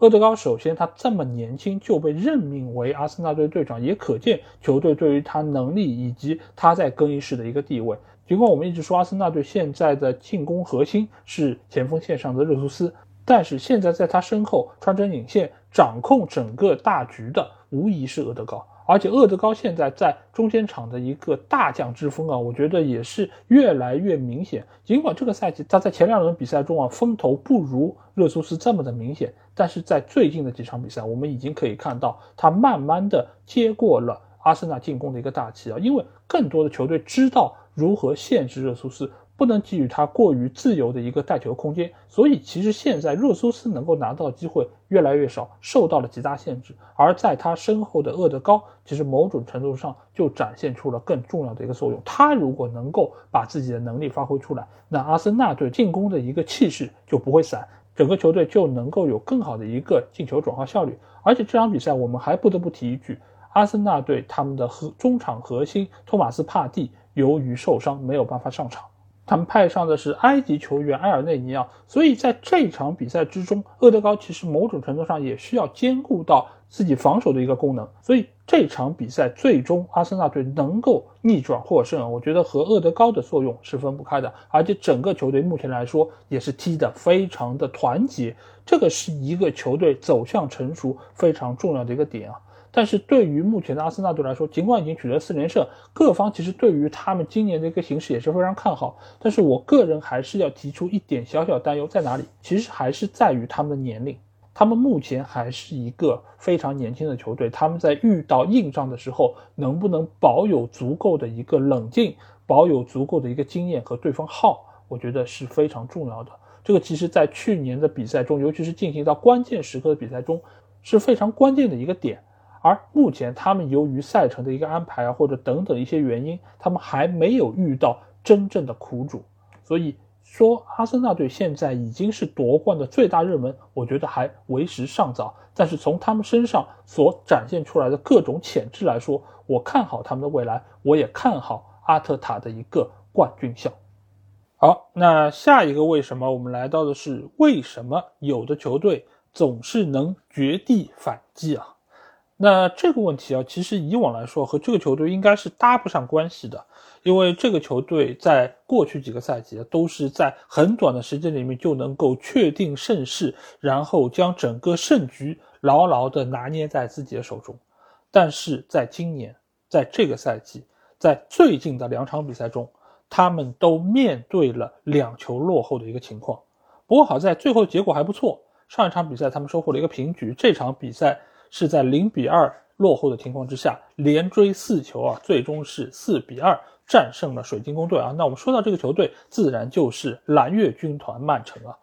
厄德高首先他这么年轻就被任命为阿森纳队队长，也可见球队对于他能力以及他在更衣室的一个地位。尽管我们一直说阿森纳队现在的进攻核心是前锋线上的热苏斯，但是现在在他身后穿针引线、掌控整个大局的无疑是厄德高。而且厄德高现在在中间场的一个大将之风啊，我觉得也是越来越明显。尽管这个赛季他在前两轮比赛中啊风头不如热苏斯这么的明显，但是在最近的几场比赛，我们已经可以看到他慢慢的接过了阿森纳进攻的一个大旗啊，因为更多的球队知道。如何限制热苏斯，不能给予他过于自由的一个带球空间，所以其实现在热苏斯能够拿到机会越来越少，受到了极大限制。而在他身后的厄德高，其实某种程度上就展现出了更重要的一个作用。他如果能够把自己的能力发挥出来，那阿森纳队进攻的一个气势就不会散，整个球队就能够有更好的一个进球转化效率。而且这场比赛我们还不得不提一句，阿森纳队他们的核中场核心托马斯帕蒂。由于受伤没有办法上场，他们派上的是埃及球员埃尔内尼奥，所以在这场比赛之中，厄德高其实某种程度上也需要兼顾到自己防守的一个功能。所以这场比赛最终阿森纳队能够逆转获胜，我觉得和厄德高的作用是分不开的。而且整个球队目前来说也是踢得非常的团结，这个是一个球队走向成熟非常重要的一个点啊。但是对于目前的阿森纳队来说，尽管已经取得四连胜，各方其实对于他们今年的一个形势也是非常看好。但是我个人还是要提出一点小小担忧，在哪里？其实还是在于他们的年龄。他们目前还是一个非常年轻的球队，他们在遇到硬仗的时候，能不能保有足够的一个冷静，保有足够的一个经验和对方耗，我觉得是非常重要的。这个其实，在去年的比赛中，尤其是进行到关键时刻的比赛中，是非常关键的一个点。而目前，他们由于赛程的一个安排啊，或者等等一些原因，他们还没有遇到真正的苦主。所以说，阿森纳队现在已经是夺冠的最大热门，我觉得还为时尚早。但是从他们身上所展现出来的各种潜质来说，我看好他们的未来，我也看好阿特塔的一个冠军相。好，那下一个为什么我们来到的是为什么有的球队总是能绝地反击啊？那这个问题啊，其实以往来说和这个球队应该是搭不上关系的，因为这个球队在过去几个赛季都是在很短的时间里面就能够确定胜势，然后将整个胜局牢牢的拿捏在自己的手中。但是在今年，在这个赛季，在最近的两场比赛中，他们都面对了两球落后的一个情况。不过好在最后结果还不错，上一场比赛他们收获了一个平局，这场比赛。是在零比二落后的情况之下，连追四球啊，最终是四比二战胜了水晶宫队啊。那我们说到这个球队，自然就是蓝月军团曼城啊。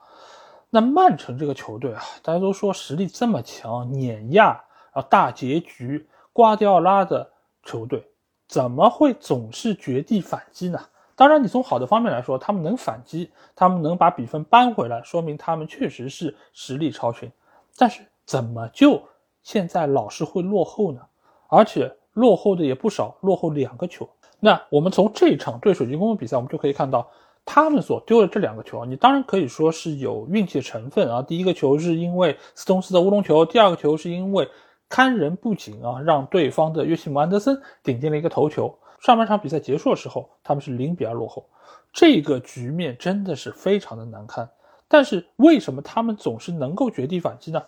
那曼城这个球队啊，大家都说实力这么强，碾压啊，大结局，瓜迪奥拉的球队，怎么会总是绝地反击呢？当然，你从好的方面来说，他们能反击，他们能把比分扳回来，说明他们确实是实力超群。但是，怎么就现在老是会落后呢？而且落后的也不少，落后两个球。那我们从这场对水晶宫的比赛，我们就可以看到，他们所丢的这两个球，你当然可以说是有运气成分啊。第一个球是因为斯通斯的乌龙球，第二个球是因为看人不紧啊，让对方的约西姆安德森顶进了一个头球。上半场比赛结束的时候，他们是零比二落后，这个局面真的是非常的难堪。但是为什么他们总是能够绝地反击呢？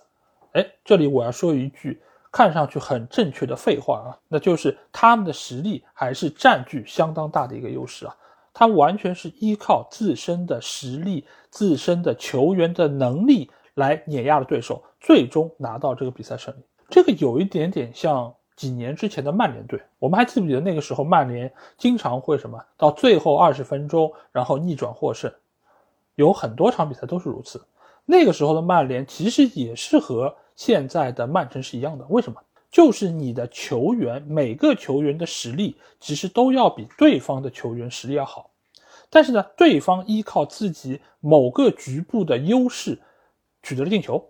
哎，这里我要说一句看上去很正确的废话啊，那就是他们的实力还是占据相当大的一个优势啊，他完全是依靠自身的实力、自身的球员的能力来碾压了对手，最终拿到这个比赛胜利。这个有一点点像。几年之前的曼联队，我们还记不记得那个时候曼联经常会什么到最后二十分钟，然后逆转获胜，有很多场比赛都是如此。那个时候的曼联其实也是和现在的曼城是一样的，为什么？就是你的球员每个球员的实力其实都要比对方的球员实力要好，但是呢，对方依靠自己某个局部的优势取得了进球。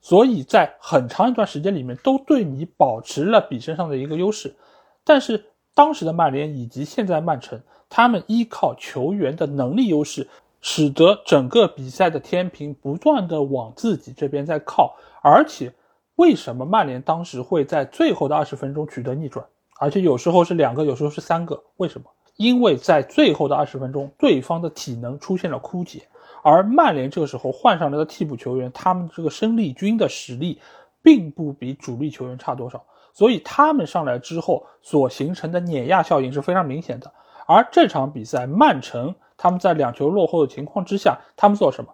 所以在很长一段时间里面都对你保持了比身上的一个优势，但是当时的曼联以及现在曼城，他们依靠球员的能力优势，使得整个比赛的天平不断的往自己这边在靠。而且，为什么曼联当时会在最后的二十分钟取得逆转？而且有时候是两个，有时候是三个？为什么？因为在最后的二十分钟，对方的体能出现了枯竭。而曼联这个时候换上来的替补球员，他们这个生力军的实力，并不比主力球员差多少，所以他们上来之后所形成的碾压效应是非常明显的。而这场比赛，曼城他们在两球落后的情况之下，他们做什么？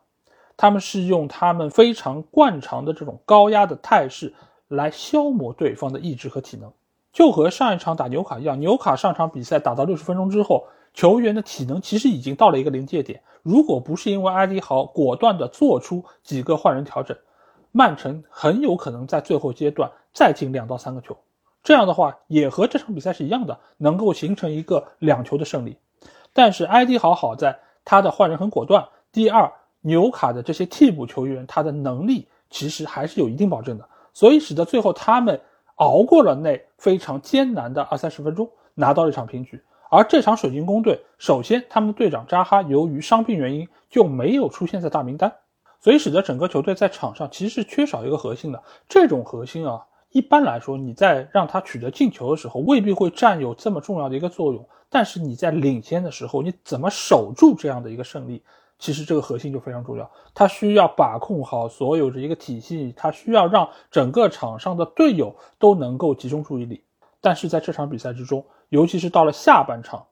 他们是用他们非常惯常的这种高压的态势来消磨对方的意志和体能，就和上一场打纽卡一样。纽卡上场比赛打到六十分钟之后。球员的体能其实已经到了一个临界点，如果不是因为埃迪豪果断的做出几个换人调整，曼城很有可能在最后阶段再进两到三个球，这样的话也和这场比赛是一样的，能够形成一个两球的胜利。但是埃迪豪好在他的换人很果断，第二纽卡的这些替补球员他的能力其实还是有一定保证的，所以使得最后他们熬过了那非常艰难的二三十分钟，拿到了一场平局。而这场水晶宫队，首先他们的队长扎哈由于伤病原因就没有出现在大名单，所以使得整个球队在场上其实是缺少一个核心的。这种核心啊，一般来说你在让他取得进球的时候未必会占有这么重要的一个作用，但是你在领先的时候，你怎么守住这样的一个胜利，其实这个核心就非常重要。他需要把控好所有的一个体系，他需要让整个场上的队友都能够集中注意力。但是在这场比赛之中，尤其是到了下半场，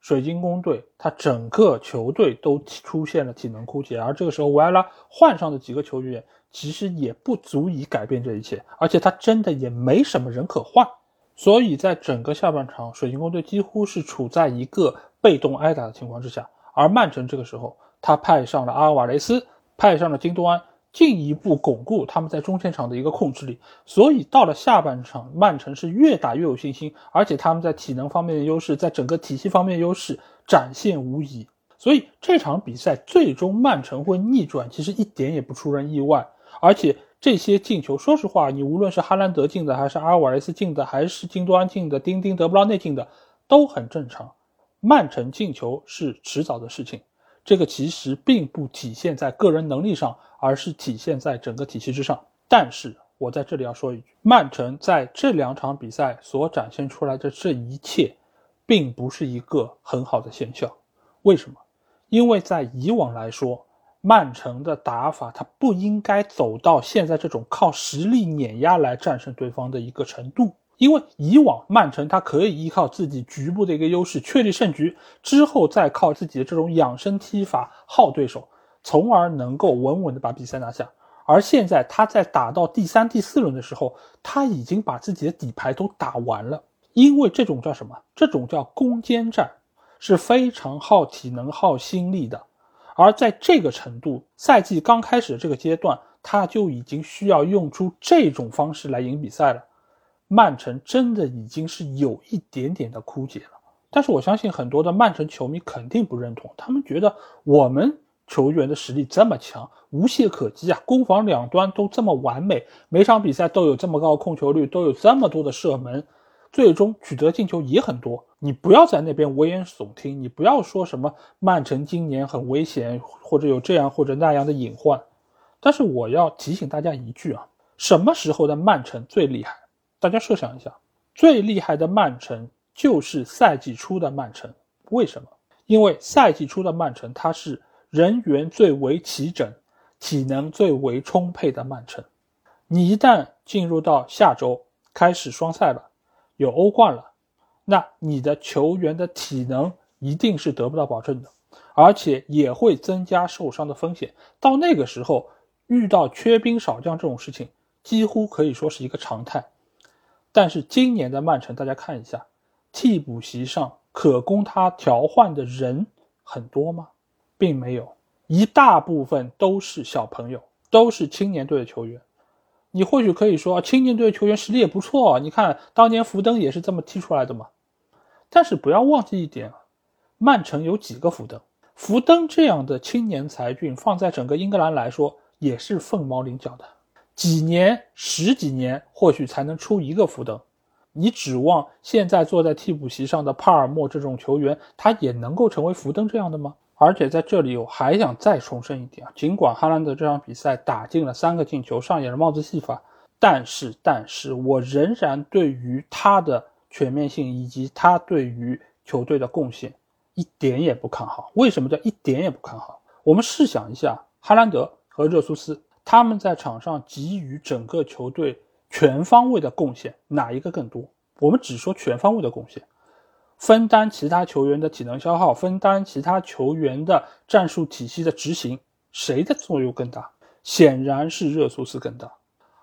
水晶宫队他整个球队都出现了体能枯竭，而这个时候维埃拉换上的几个球员其实也不足以改变这一切，而且他真的也没什么人可换，所以在整个下半场，水晶宫队几乎是处在一个被动挨打的情况之下，而曼城这个时候他派上了阿尔瓦雷斯，派上了金多安。进一步巩固他们在中前场的一个控制力，所以到了下半场，曼城是越打越有信心，而且他们在体能方面的优势，在整个体系方面优势展现无疑。所以这场比赛最终曼城会逆转，其实一点也不出人意外。而且这些进球，说实话，你无论是哈兰德进的，还是阿尔瓦雷斯进的，还是金多安进的，丁丁德布劳内进的，都很正常。曼城进球是迟早的事情。这个其实并不体现在个人能力上，而是体现在整个体系之上。但是我在这里要说一句，曼城在这两场比赛所展现出来的这一切，并不是一个很好的现象。为什么？因为在以往来说，曼城的打法它不应该走到现在这种靠实力碾压来战胜对方的一个程度。因为以往曼城他可以依靠自己局部的一个优势确立胜局，之后再靠自己的这种养生踢法耗对手，从而能够稳稳的把比赛拿下。而现在他在打到第三、第四轮的时候，他已经把自己的底牌都打完了。因为这种叫什么？这种叫攻坚战，是非常耗体能、耗心力的。而在这个程度，赛季刚开始这个阶段，他就已经需要用出这种方式来赢比赛了。曼城真的已经是有一点点的枯竭了。但是我相信很多的曼城球迷肯定不认同，他们觉得我们球员的实力这么强，无懈可击啊，攻防两端都这么完美，每场比赛都有这么高控球率，都有这么多的射门。最终取得进球也很多，你不要在那边危言耸听，你不要说什么曼城今年很危险，或者有这样或者那样的隐患。但是我要提醒大家一句啊，什么时候的曼城最厉害？大家设想一下，最厉害的曼城就是赛季初的曼城。为什么？因为赛季初的曼城，它是人员最为齐整、体能最为充沛的曼城。你一旦进入到下周开始双赛了。有欧冠了，那你的球员的体能一定是得不到保证的，而且也会增加受伤的风险。到那个时候，遇到缺兵少将这种事情，几乎可以说是一个常态。但是今年的曼城，大家看一下，替补席上可供他调换的人很多吗？并没有，一大部分都是小朋友，都是青年队的球员。你或许可以说，青年队球员实力也不错。你看，当年福登也是这么踢出来的嘛。但是不要忘记一点，曼城有几个福登？福登这样的青年才俊，放在整个英格兰来说也是凤毛麟角的。几年、十几年，或许才能出一个福登。你指望现在坐在替补席上的帕尔默这种球员，他也能够成为福登这样的吗？而且在这里，我还想再重申一点啊，尽管哈兰德这场比赛打进了三个进球，上演了帽子戏法，但是，但是我仍然对于他的全面性以及他对于球队的贡献一点也不看好。为什么叫一点也不看好？我们试想一下，哈兰德和热苏斯他们在场上给予整个球队全方位的贡献，哪一个更多？我们只说全方位的贡献。分担其他球员的体能消耗，分担其他球员的战术体系的执行，谁的作用更大？显然是热苏斯更大。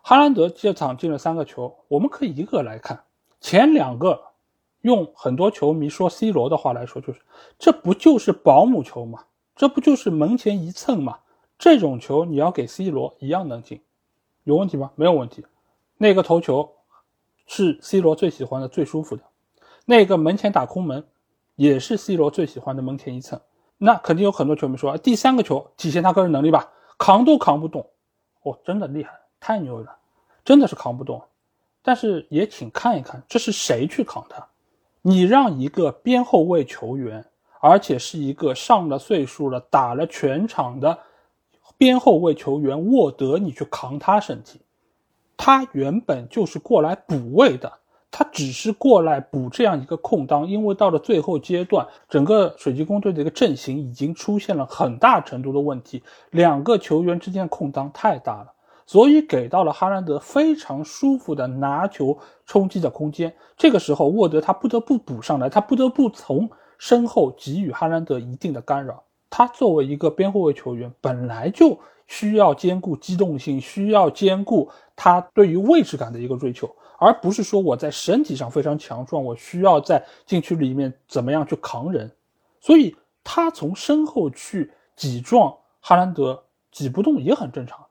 哈兰德这场进了三个球，我们可以一个来看，前两个，用很多球迷说 C 罗的话来说，就是这不就是保姆球吗？这不就是门前一蹭吗？这种球你要给 C 罗一样能进，有问题吗？没有问题。那个头球是 C 罗最喜欢的、最舒服的。那个门前打空门，也是 C 罗最喜欢的门前一蹭。那肯定有很多球迷说，第三个球体现他个人能力吧，扛都扛不动。哦，真的厉害，太牛了，真的是扛不动。但是也请看一看，这是谁去扛他？你让一个边后卫球员，而且是一个上了岁数了、打了全场的边后卫球员沃德，你去扛他身体，他原本就是过来补位的。他只是过来补这样一个空当，因为到了最后阶段，整个水晶宫队的一个阵型已经出现了很大程度的问题，两个球员之间的空当太大了，所以给到了哈兰德非常舒服的拿球冲击的空间。这个时候，沃德他不得不补上来，他不得不从身后给予哈兰德一定的干扰。他作为一个边后卫球员，本来就需要兼顾机动性，需要兼顾他对于位置感的一个追求。而不是说我在身体上非常强壮，我需要在禁区里面怎么样去扛人，所以他从身后去挤撞哈兰德，挤不动也很正常。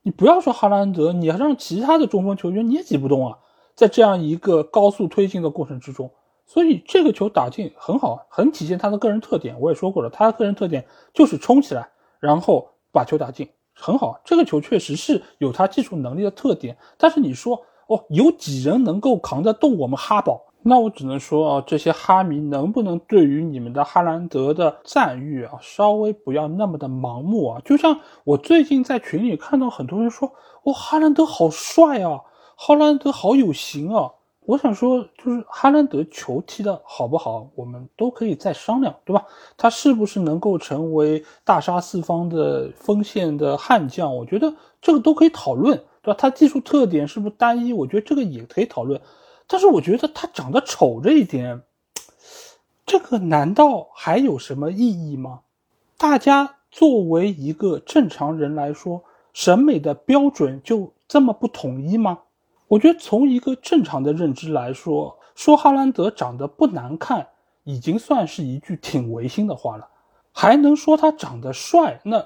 你不要说哈兰德，你让其他的中锋球员你也挤不动啊，在这样一个高速推进的过程之中，所以这个球打进很好，很体现他的个人特点。我也说过了，他的个人特点就是冲起来，然后把球打进，很好。这个球确实是有他技术能力的特点，但是你说。哦，有几人能够扛得动我们哈堡？那我只能说啊，这些哈迷能不能对于你们的哈兰德的赞誉啊，稍微不要那么的盲目啊？就像我最近在群里看到很多人说，哦，哈兰德好帅啊，哈兰德好有型啊。我想说，就是哈兰德球踢的好不好，我们都可以再商量，对吧？他是不是能够成为大杀四方的锋线的悍将？我觉得这个都可以讨论。对吧？他技术特点是不是单一？我觉得这个也可以讨论，但是我觉得他长得丑这一点，这个难道还有什么意义吗？大家作为一个正常人来说，审美的标准就这么不统一吗？我觉得从一个正常的认知来说，说哈兰德长得不难看，已经算是一句挺违心的话了，还能说他长得帅？那？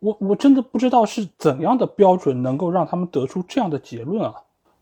我我真的不知道是怎样的标准能够让他们得出这样的结论啊！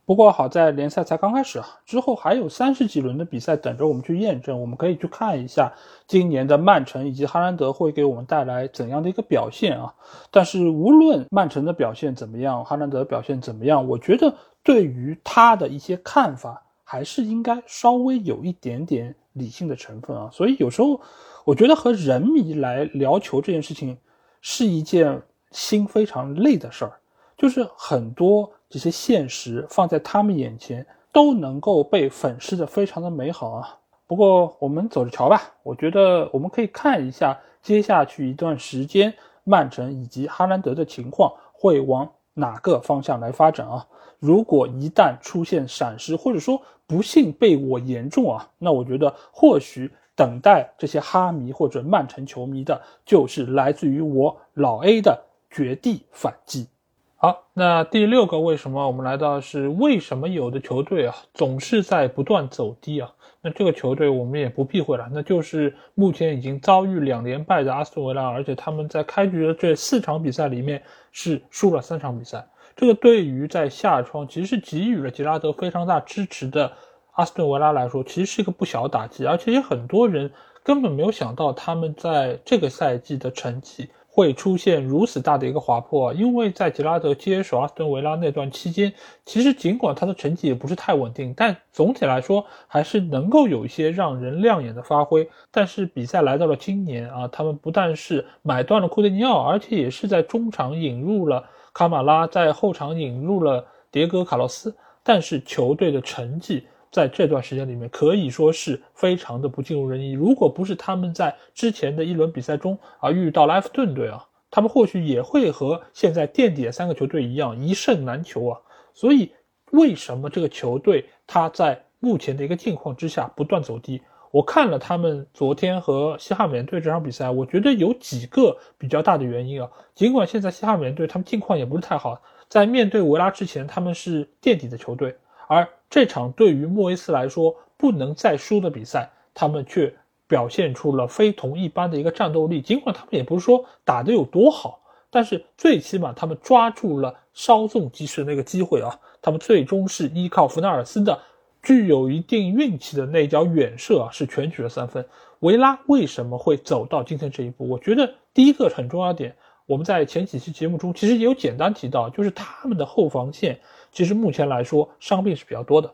不过好在联赛才刚开始啊，之后还有三十几轮的比赛等着我们去验证。我们可以去看一下今年的曼城以及哈兰德会给我们带来怎样的一个表现啊。但是无论曼城的表现怎么样，哈兰德表现怎么样，我觉得对于他的一些看法还是应该稍微有一点点理性的成分啊。所以有时候我觉得和人迷来聊球这件事情是一件心非常累的事儿，就是很多。这些现实放在他们眼前都能够被粉饰的非常的美好啊！不过我们走着瞧吧。我觉得我们可以看一下接下去一段时间曼城以及哈兰德的情况会往哪个方向来发展啊？如果一旦出现闪失，或者说不幸被我言中啊，那我觉得或许等待这些哈迷或者曼城球迷的就是来自于我老 A 的绝地反击。好，那第六个为什么我们来到是为什么有的球队啊总是在不断走低啊？那这个球队我们也不避讳了，那就是目前已经遭遇两连败的阿斯顿维拉，而且他们在开局的这四场比赛里面是输了三场比赛。这个对于在夏窗其实是给予了杰拉德非常大支持的阿斯顿维拉来说，其实是一个不小打击，而且也很多人根本没有想到他们在这个赛季的成绩。会出现如此大的一个滑坡，因为在杰拉德接手阿斯顿维拉那段期间，其实尽管他的成绩也不是太稳定，但总体来说还是能够有一些让人亮眼的发挥。但是比赛来到了今年啊，他们不但是买断了库蒂尼奥，而且也是在中场引入了卡马拉，在后场引入了迭戈卡洛斯，但是球队的成绩。在这段时间里面，可以说是非常的不尽如人意。如果不是他们在之前的一轮比赛中啊遇到了埃弗顿队啊，他们或许也会和现在垫底的三个球队一样一胜难求啊。所以，为什么这个球队他在目前的一个境况之下不断走低？我看了他们昨天和西汉姆联队这场比赛，我觉得有几个比较大的原因啊。尽管现在西汉姆联队他们境况也不是太好，在面对维拉之前，他们是垫底的球队。而这场对于莫耶斯来说不能再输的比赛，他们却表现出了非同一般的一个战斗力。尽管他们也不是说打得有多好，但是最起码他们抓住了稍纵即逝的那个机会啊！他们最终是依靠弗纳尔斯的具有一定运气的那脚远射啊，是全取了三分。维拉为什么会走到今天这一步？我觉得第一个很重要点，我们在前几期节目中其实也有简单提到，就是他们的后防线。其实目前来说，伤病是比较多的。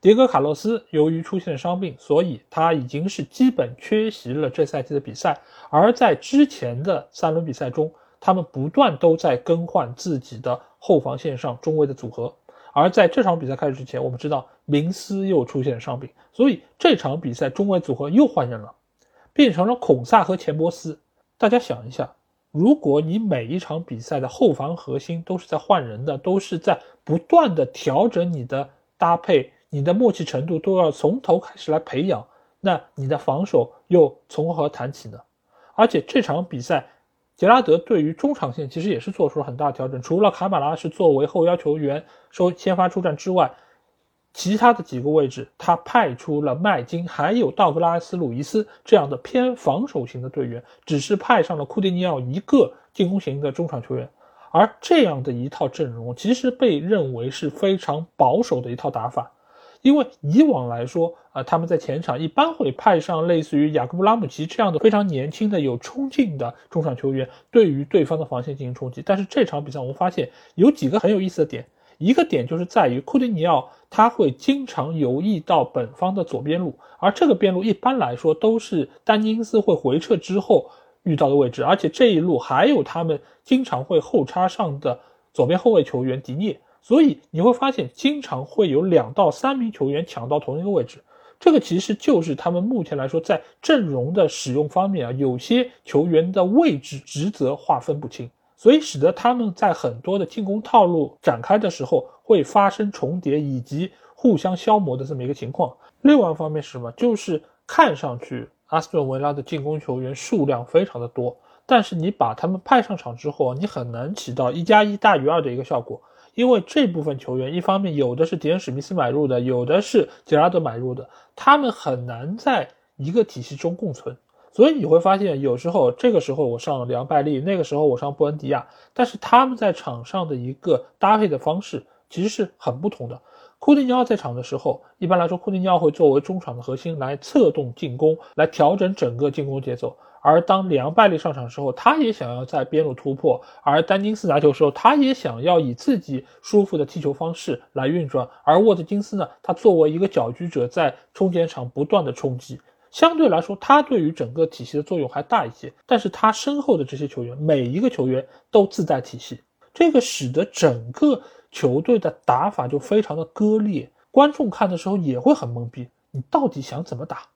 迭戈·卡洛斯由于出现了伤病，所以他已经是基本缺席了这赛季的比赛。而在之前的三轮比赛中，他们不断都在更换自己的后防线上中卫的组合。而在这场比赛开始之前，我们知道明斯又出现伤病，所以这场比赛中卫组合又换人了，变成了孔萨和钱伯斯。大家想一下。如果你每一场比赛的后防核心都是在换人的，都是在不断的调整你的搭配，你的默契程度都要从头开始来培养，那你的防守又从何谈起呢？而且这场比赛，杰拉德对于中场线其实也是做出了很大调整，除了卡马拉是作为后腰球员收先发出战之外。其他的几个位置，他派出了麦金，还有道格拉斯·鲁伊斯这样的偏防守型的队员，只是派上了库蒂尼奥一个进攻型的中场球员。而这样的一套阵容，其实被认为是非常保守的一套打法，因为以往来说，啊，他们在前场一般会派上类似于雅各布·拉姆齐这样的非常年轻的有冲劲的中场球员，对于对方的防线进行冲击。但是这场比赛，我们发现有几个很有意思的点。一个点就是在于库蒂尼奥他会经常游弋到本方的左边路，而这个边路一般来说都是丹尼斯会回撤之后遇到的位置，而且这一路还有他们经常会后插上的左边后卫球员迪涅，所以你会发现经常会有两到三名球员抢到同一个位置，这个其实就是他们目前来说在阵容的使用方面啊，有些球员的位置职责划分不清。所以使得他们在很多的进攻套路展开的时候会发生重叠以及互相消磨的这么一个情况。另外一方面是什么？就是看上去阿斯顿维拉的进攻球员数量非常的多，但是你把他们派上场之后，你很难起到一加一大于二的一个效果，因为这部分球员一方面有的是迪恩史密斯买入的，有的是杰拉德买入的，他们很难在一个体系中共存。所以你会发现，有时候这个时候我上梁拜利，那个时候我上布恩迪亚，但是他们在场上的一个搭配的方式其实是很不同的。库蒂尼奥在场的时候，一般来说库蒂尼奥会作为中场的核心来策动进攻，来调整整个进攻节奏。而当里昂拜利上场时候，他也想要在边路突破；而丹金斯拿球时候，他也想要以自己舒服的踢球方式来运转。而沃特金斯呢，他作为一个搅局者，在冲前场不断的冲击，相对来说，他对于整个体系的作用还大一些。但是他身后的这些球员，每一个球员都自带体系，这个使得整个球队的打法就非常的割裂，观众看的时候也会很懵逼，你到底想怎么打？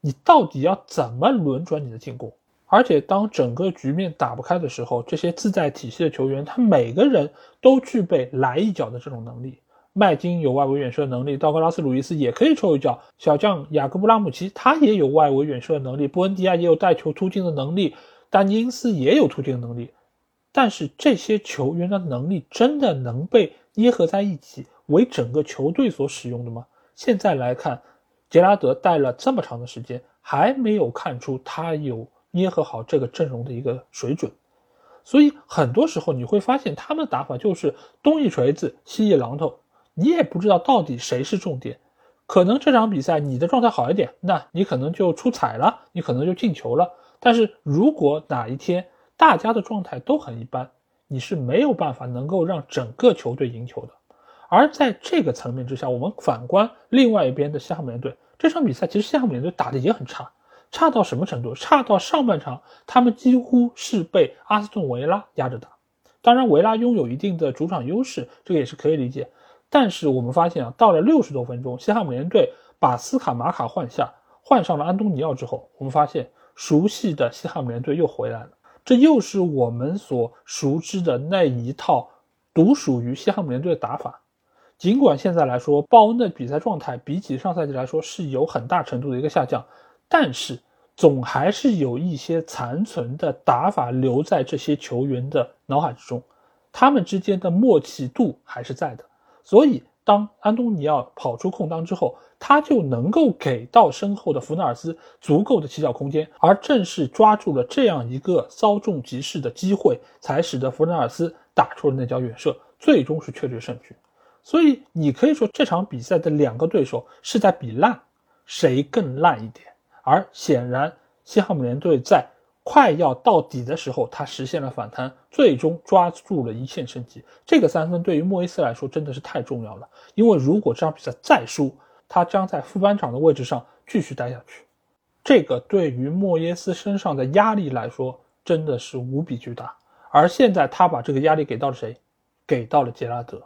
你到底要怎么轮转你的进攻？而且当整个局面打不开的时候，这些自带体系的球员，他每个人都具备来一脚的这种能力。麦金有外围远射能力，道格拉斯·鲁伊斯也可以抽一脚。小将雅各布·拉姆齐他也有外围远射能力，布恩迪亚也有带球突进的能力，丹尼因斯也有突进的能力。但是这些球员的能力真的能被捏合在一起为整个球队所使用的吗？现在来看。杰拉德带了这么长的时间，还没有看出他有捏合好这个阵容的一个水准，所以很多时候你会发现他们的打法就是东一锤子西一榔头，你也不知道到底谁是重点。可能这场比赛你的状态好一点，那你可能就出彩了，你可能就进球了。但是如果哪一天大家的状态都很一般，你是没有办法能够让整个球队赢球的。而在这个层面之下，我们反观另外一边的西汉姆联队，这场比赛其实西汉姆联队打的也很差，差到什么程度？差到上半场他们几乎是被阿斯顿维拉压着打。当然，维拉拥有一定的主场优势，这个也是可以理解。但是我们发现啊，到了六十多分钟，西汉姆联队把斯卡马卡换下，换上了安东尼奥之后，我们发现熟悉的西汉姆联队又回来了，这又是我们所熟知的那一套独属于西汉姆联队的打法。尽管现在来说，鲍恩的比赛状态比起上赛季来说是有很大程度的一个下降，但是总还是有一些残存的打法留在这些球员的脑海之中，他们之间的默契度还是在的。所以，当安东尼奥跑出空当之后，他就能够给到身后的弗纳尔斯足够的起脚空间，而正是抓住了这样一个稍纵即逝的机会，才使得弗纳尔斯打出了那脚远射，最终是确立胜局。所以你可以说这场比赛的两个对手是在比烂，谁更烂一点？而显然西汉姆联队在快要到底的时候，他实现了反弹，最终抓住了一线生机。这个三分对于莫耶斯来说真的是太重要了，因为如果这场比赛再输，他将在副班长的位置上继续待下去。这个对于莫耶斯身上的压力来说真的是无比巨大。而现在他把这个压力给到了谁？给到了杰拉德。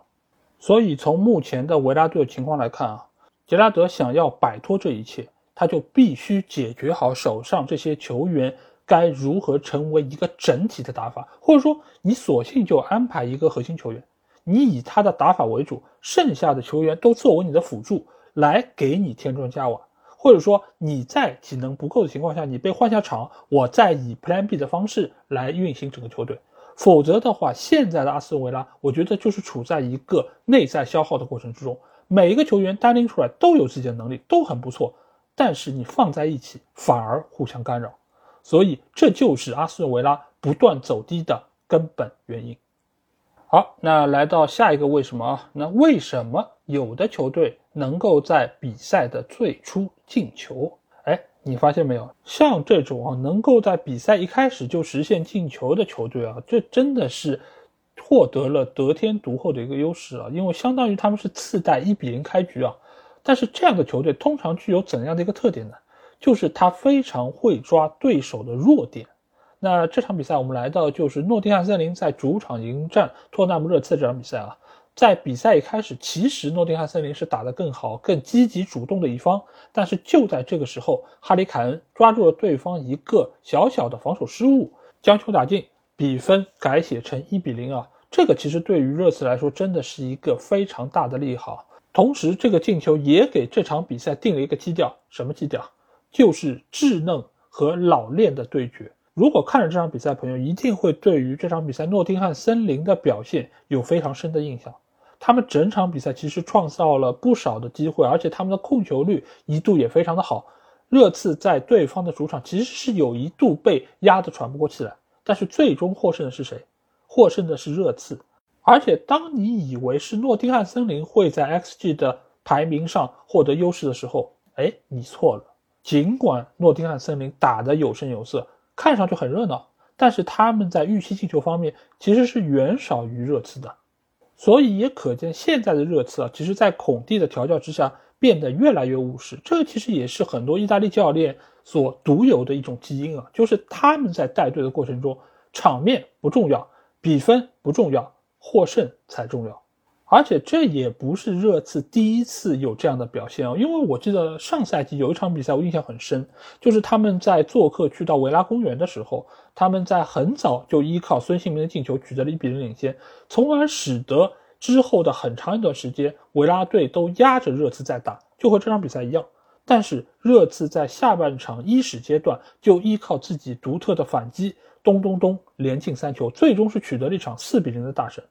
所以，从目前的维拉队的情况来看啊，杰拉德想要摆脱这一切，他就必须解决好手上这些球员该如何成为一个整体的打法，或者说，你索性就安排一个核心球员，你以他的打法为主，剩下的球员都作为你的辅助来给你添砖加瓦，或者说你在体能不够的情况下，你被换下场，我再以 Plan B 的方式来运行整个球队。否则的话，现在的阿斯维拉，我觉得就是处在一个内在消耗的过程之中。每一个球员单拎出来都有自己的能力，都很不错，但是你放在一起反而互相干扰，所以这就是阿斯顿维拉不断走低的根本原因。好，那来到下一个为什么啊？那为什么有的球队能够在比赛的最初进球？哎你发现没有，像这种啊，能够在比赛一开始就实现进球的球队啊，这真的是获得了得天独厚的一个优势啊，因为相当于他们是次带一比零开局啊。但是这样的球队通常具有怎样的一个特点呢？就是他非常会抓对手的弱点。那这场比赛我们来到就是诺丁汉森林在主场迎战托纳姆热刺这场比赛啊。在比赛一开始，其实诺丁汉森林是打得更好、更积极主动的一方，但是就在这个时候，哈里凯恩抓住了对方一个小小的防守失误，将球打进，比分改写成一比零啊！这个其实对于热刺来说真的是一个非常大的利好，同时这个进球也给这场比赛定了一个基调，什么基调？就是稚嫩和老练的对决。如果看了这场比赛，朋友一定会对于这场比赛诺丁汉森林的表现有非常深的印象。他们整场比赛其实创造了不少的机会，而且他们的控球率一度也非常的好。热刺在对方的主场其实是有一度被压得喘不过气来，但是最终获胜的是谁？获胜的是热刺。而且当你以为是诺丁汉森林会在 XG 的排名上获得优势的时候，哎，你错了。尽管诺丁汉森林打得有声有色，看上去很热闹，但是他们在预期进球方面其实是远少于热刺的，所以也可见现在的热刺啊，其实在孔蒂的调教之下变得越来越务实。这其实也是很多意大利教练所独有的一种基因啊，就是他们在带队的过程中，场面不重要，比分不重要，获胜才重要。而且这也不是热刺第一次有这样的表现哦，因为我记得上赛季有一场比赛我印象很深，就是他们在做客去到维拉公园的时候，他们在很早就依靠孙兴民的进球取得了一比零领先，从而使得之后的很长一段时间维拉队都压着热刺在打，就和这场比赛一样。但是热刺在下半场伊始阶段就依靠自己独特的反击，咚咚咚连进三球，最终是取得了一场四比零的大胜。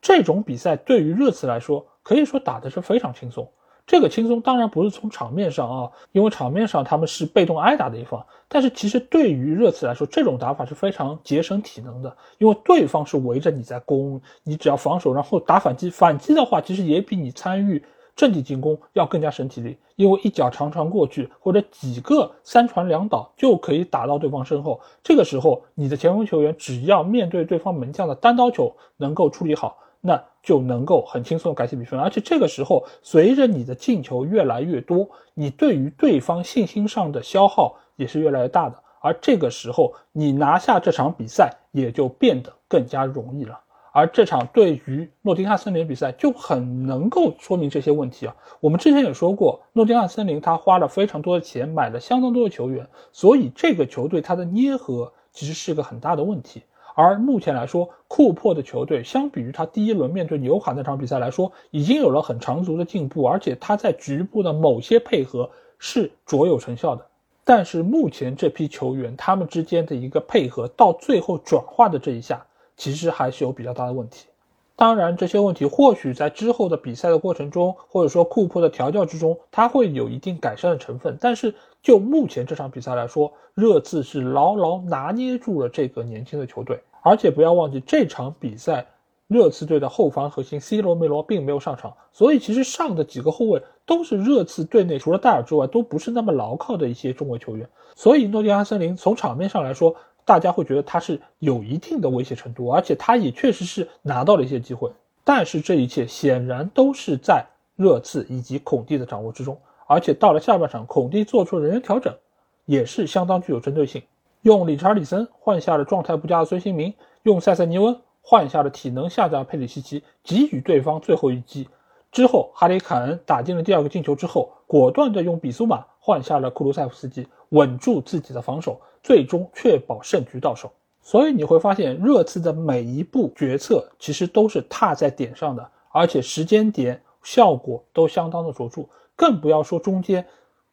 这种比赛对于热刺来说，可以说打的是非常轻松。这个轻松当然不是从场面上啊，因为场面上他们是被动挨打的一方。但是其实对于热刺来说，这种打法是非常节省体能的，因为对方是围着你在攻，你只要防守，然后打反击。反击的话，其实也比你参与阵地进攻要更加省体力，因为一脚长传过去，或者几个三传两倒就可以打到对方身后。这个时候，你的前锋球员只要面对对方门将的单刀球能够处理好。那就能够很轻松的改写比分，而且这个时候，随着你的进球越来越多，你对于对方信心上的消耗也是越来越大的，而这个时候，你拿下这场比赛也就变得更加容易了。而这场对于诺丁汉森林比赛就很能够说明这些问题啊。我们之前也说过，诺丁汉森林他花了非常多的钱买了相当多的球员，所以这个球队它的捏合其实是个很大的问题。而目前来说，库珀的球队相比于他第一轮面对纽卡那场比赛来说，已经有了很长足的进步，而且他在局部的某些配合是卓有成效的。但是目前这批球员他们之间的一个配合，到最后转化的这一下，其实还是有比较大的问题。当然，这些问题或许在之后的比赛的过程中，或者说库珀的调教之中，他会有一定改善的成分。但是就目前这场比赛来说，热刺是牢牢拿捏住了这个年轻的球队。而且不要忘记，这场比赛热刺队的后防核心 C 罗梅罗并没有上场，所以其实上的几个后卫都是热刺队内除了戴尔之外都不是那么牢靠的一些中卫球员。所以诺丁汉森林从场面上来说。大家会觉得他是有一定的威胁程度，而且他也确实是拿到了一些机会。但是这一切显然都是在热刺以及孔蒂的掌握之中。而且到了下半场，孔蒂做出人员调整，也是相当具有针对性。用理查里森换下了状态不佳的孙兴民，用塞塞尼翁换下了体能下降的佩里西奇，给予对方最后一击。之后，哈里凯恩打进了第二个进球之后，果断的用比苏马换下了库卢塞夫斯基，稳住自己的防守。最终确保胜局到手，所以你会发现热刺的每一步决策其实都是踏在点上的，而且时间点效果都相当的卓著。更不要说中间，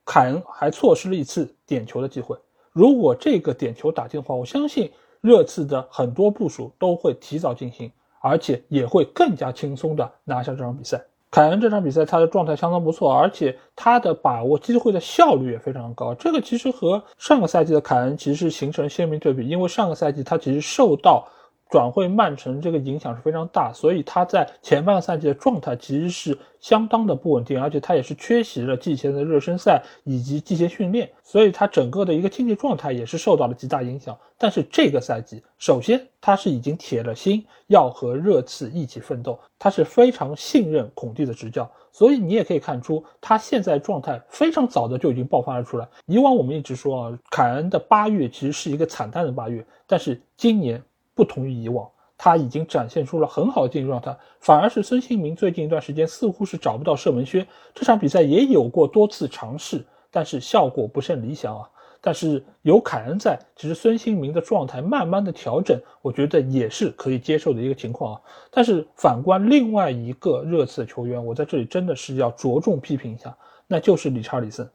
凯恩还错失了一次点球的机会。如果这个点球打进的话，我相信热刺的很多部署都会提早进行，而且也会更加轻松的拿下这场比赛。凯恩这场比赛他的状态相当不错，而且他的把握机会的效率也非常高。这个其实和上个赛季的凯恩其实形成鲜明对比，因为上个赛季他其实受到。转会曼城这个影响是非常大，所以他在前半赛季的状态其实是相当的不稳定，而且他也是缺席了季前的热身赛以及季前训练，所以他整个的一个竞技状态也是受到了极大影响。但是这个赛季，首先他是已经铁了心要和热刺一起奋斗，他是非常信任孔蒂的执教，所以你也可以看出他现在状态非常早的就已经爆发了出来。以往我们一直说啊，凯恩的八月其实是一个惨淡的八月，但是今年。不同于以往，他已经展现出了很好的竞技状态，反而是孙兴民最近一段时间似乎是找不到射门靴。这场比赛也有过多次尝试，但是效果不甚理想啊。但是有凯恩在，其实孙兴民的状态慢慢的调整，我觉得也是可以接受的一个情况啊。但是反观另外一个热刺的球员，我在这里真的是要着重批评一下，那就是理查里森。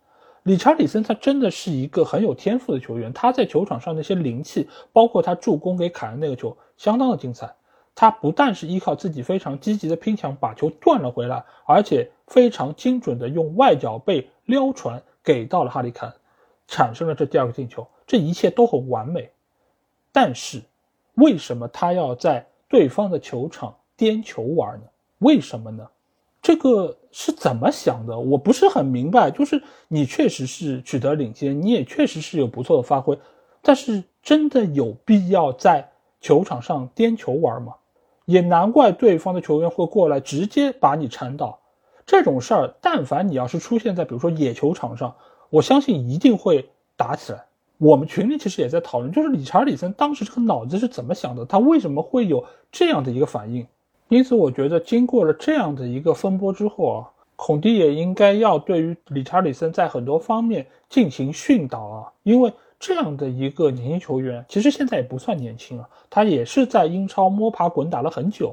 理查里森他真的是一个很有天赋的球员，他在球场上那些灵气，包括他助攻给凯恩那个球，相当的精彩。他不但是依靠自己非常积极的拼抢把球断了回来，而且非常精准的用外脚背撩传给到了哈里凯恩，产生了这第二个进球。这一切都很完美。但是，为什么他要在对方的球场颠球玩呢？为什么呢？这个是怎么想的？我不是很明白。就是你确实是取得领先，你也确实是有不错的发挥，但是真的有必要在球场上颠球玩吗？也难怪对方的球员会过来直接把你铲倒。这种事儿，但凡你要是出现在比如说野球场上，我相信一定会打起来。我们群里其实也在讨论，就是理查里森当时这个脑子是怎么想的，他为什么会有这样的一个反应？因此，我觉得经过了这样的一个风波之后啊，孔蒂也应该要对于理查里森在很多方面进行训导啊。因为这样的一个年轻球员，其实现在也不算年轻了，他也是在英超摸爬滚打了很久，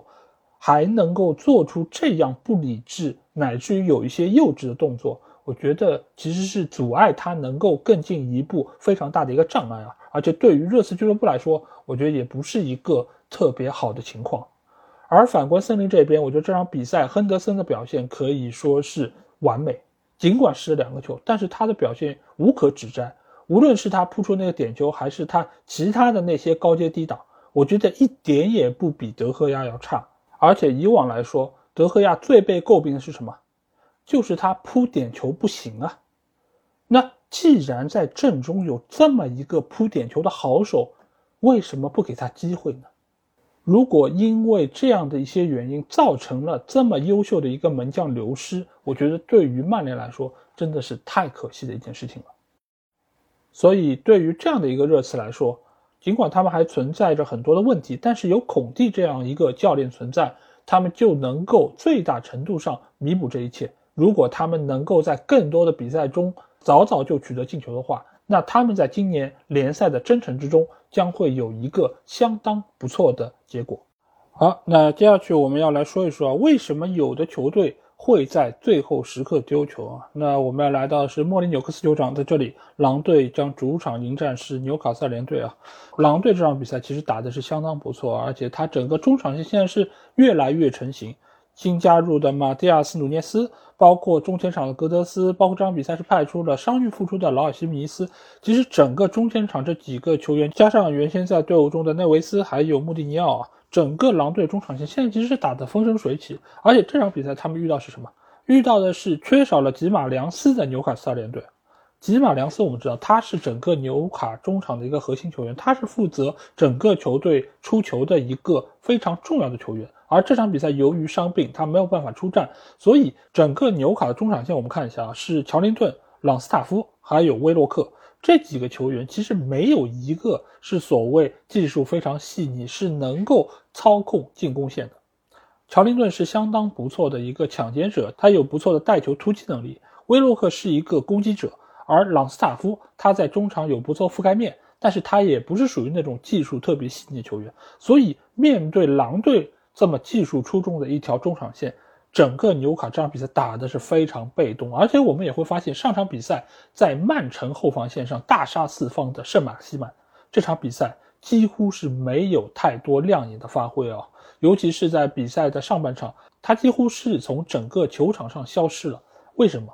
还能够做出这样不理智乃至于有一些幼稚的动作，我觉得其实是阻碍他能够更进一步非常大的一个障碍啊。而且对于热刺俱乐部来说，我觉得也不是一个特别好的情况。而反观森林这边，我觉得这场比赛亨德森的表现可以说是完美，尽管失了两个球，但是他的表现无可指摘。无论是他扑出那个点球，还是他其他的那些高阶低挡，我觉得一点也不比德赫亚要差。而且以往来说，德赫亚最被诟病的是什么？就是他扑点球不行啊。那既然在阵中有这么一个扑点球的好手，为什么不给他机会呢？如果因为这样的一些原因造成了这么优秀的一个门将流失，我觉得对于曼联来说真的是太可惜的一件事情了。所以对于这样的一个热刺来说，尽管他们还存在着很多的问题，但是有孔蒂这样一个教练存在，他们就能够最大程度上弥补这一切。如果他们能够在更多的比赛中早早就取得进球的话，那他们在今年联赛的征程之中将会有一个相当不错的结果。好，那接下去我们要来说一说啊，为什么有的球队会在最后时刻丢球啊？那我们要来到的是莫里纽克斯球场，在这里，狼队将主场迎战是纽卡斯尔联队啊。狼队这场比赛其实打的是相当不错，而且他整个中场线现在是越来越成型。新加入的马蒂亚斯·努涅斯，包括中前场的格德斯，包括这场比赛是派出了伤愈复出的劳尔·西米尼斯。其实整个中前场这几个球员，加上原先在队伍中的内维斯，还有穆蒂尼奥啊，整个狼队中场线现在其实是打得风生水起。而且这场比赛他们遇到是什么？遇到的是缺少了吉马良斯的纽卡斯尔联队。吉马良斯我们知道他是整个纽卡中场的一个核心球员，他是负责整个球队出球的一个非常重要的球员。而这场比赛由于伤病，他没有办法出战，所以整个纽卡的中场线，我们看一下啊，是乔林顿、朗斯塔夫还有威洛克这几个球员，其实没有一个是所谓技术非常细腻，是能够操控进攻线的。乔林顿是相当不错的一个抢劫者，他有不错的带球突击能力；威洛克是一个攻击者，而朗斯塔夫他在中场有不错覆盖面，但是他也不是属于那种技术特别细腻的球员。所以面对狼队。这么技术出众的一条中场线，整个纽卡这场比赛打的是非常被动，而且我们也会发现，上场比赛在曼城后防线上大杀四方的圣马克西曼，这场比赛几乎是没有太多亮眼的发挥啊，尤其是在比赛的上半场，他几乎是从整个球场上消失了。为什么？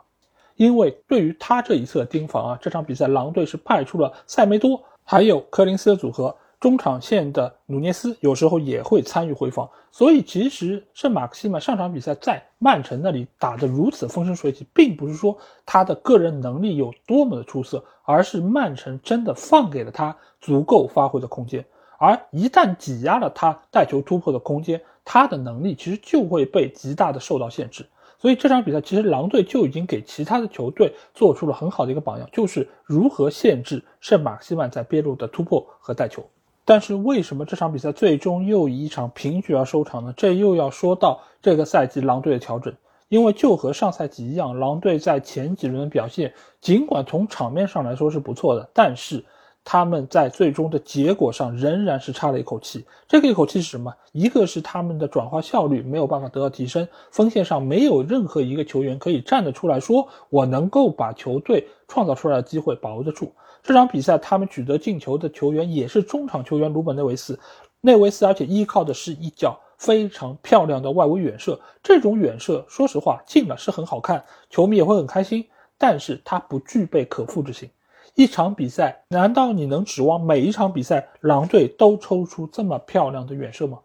因为对于他这一侧盯防啊，这场比赛狼队是派出了塞梅多还有柯林斯的组合。中场线的努涅斯有时候也会参与回防，所以其实圣马克西曼上场比赛在曼城那里打得如此风生水起，并不是说他的个人能力有多么的出色，而是曼城真的放给了他足够发挥的空间，而一旦挤压了他带球突破的空间，他的能力其实就会被极大的受到限制。所以这场比赛其实狼队就已经给其他的球队做出了很好的一个榜样，就是如何限制圣马克西曼在边路的突破和带球。但是为什么这场比赛最终又以一场平局而收场呢？这又要说到这个赛季狼队的调整，因为就和上赛季一样，狼队在前几轮的表现，尽管从场面上来说是不错的，但是他们在最终的结果上仍然是差了一口气。这个一口气是什么？一个是他们的转化效率没有办法得到提升，锋线上没有任何一个球员可以站得出来说，我能够把球队创造出来的机会把握得住。这场比赛，他们取得进球的球员也是中场球员鲁本内维斯，内维斯，而且依靠的是一脚非常漂亮的外围远射。这种远射，说实话进了是很好看，球迷也会很开心，但是它不具备可复制性。一场比赛，难道你能指望每一场比赛狼队都抽出这么漂亮的远射吗？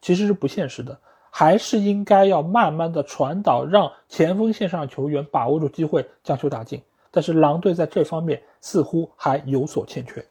其实是不现实的。还是应该要慢慢的传导，让前锋线上的球员把握住机会，将球打进。但是狼队在这方面似乎还有所欠缺。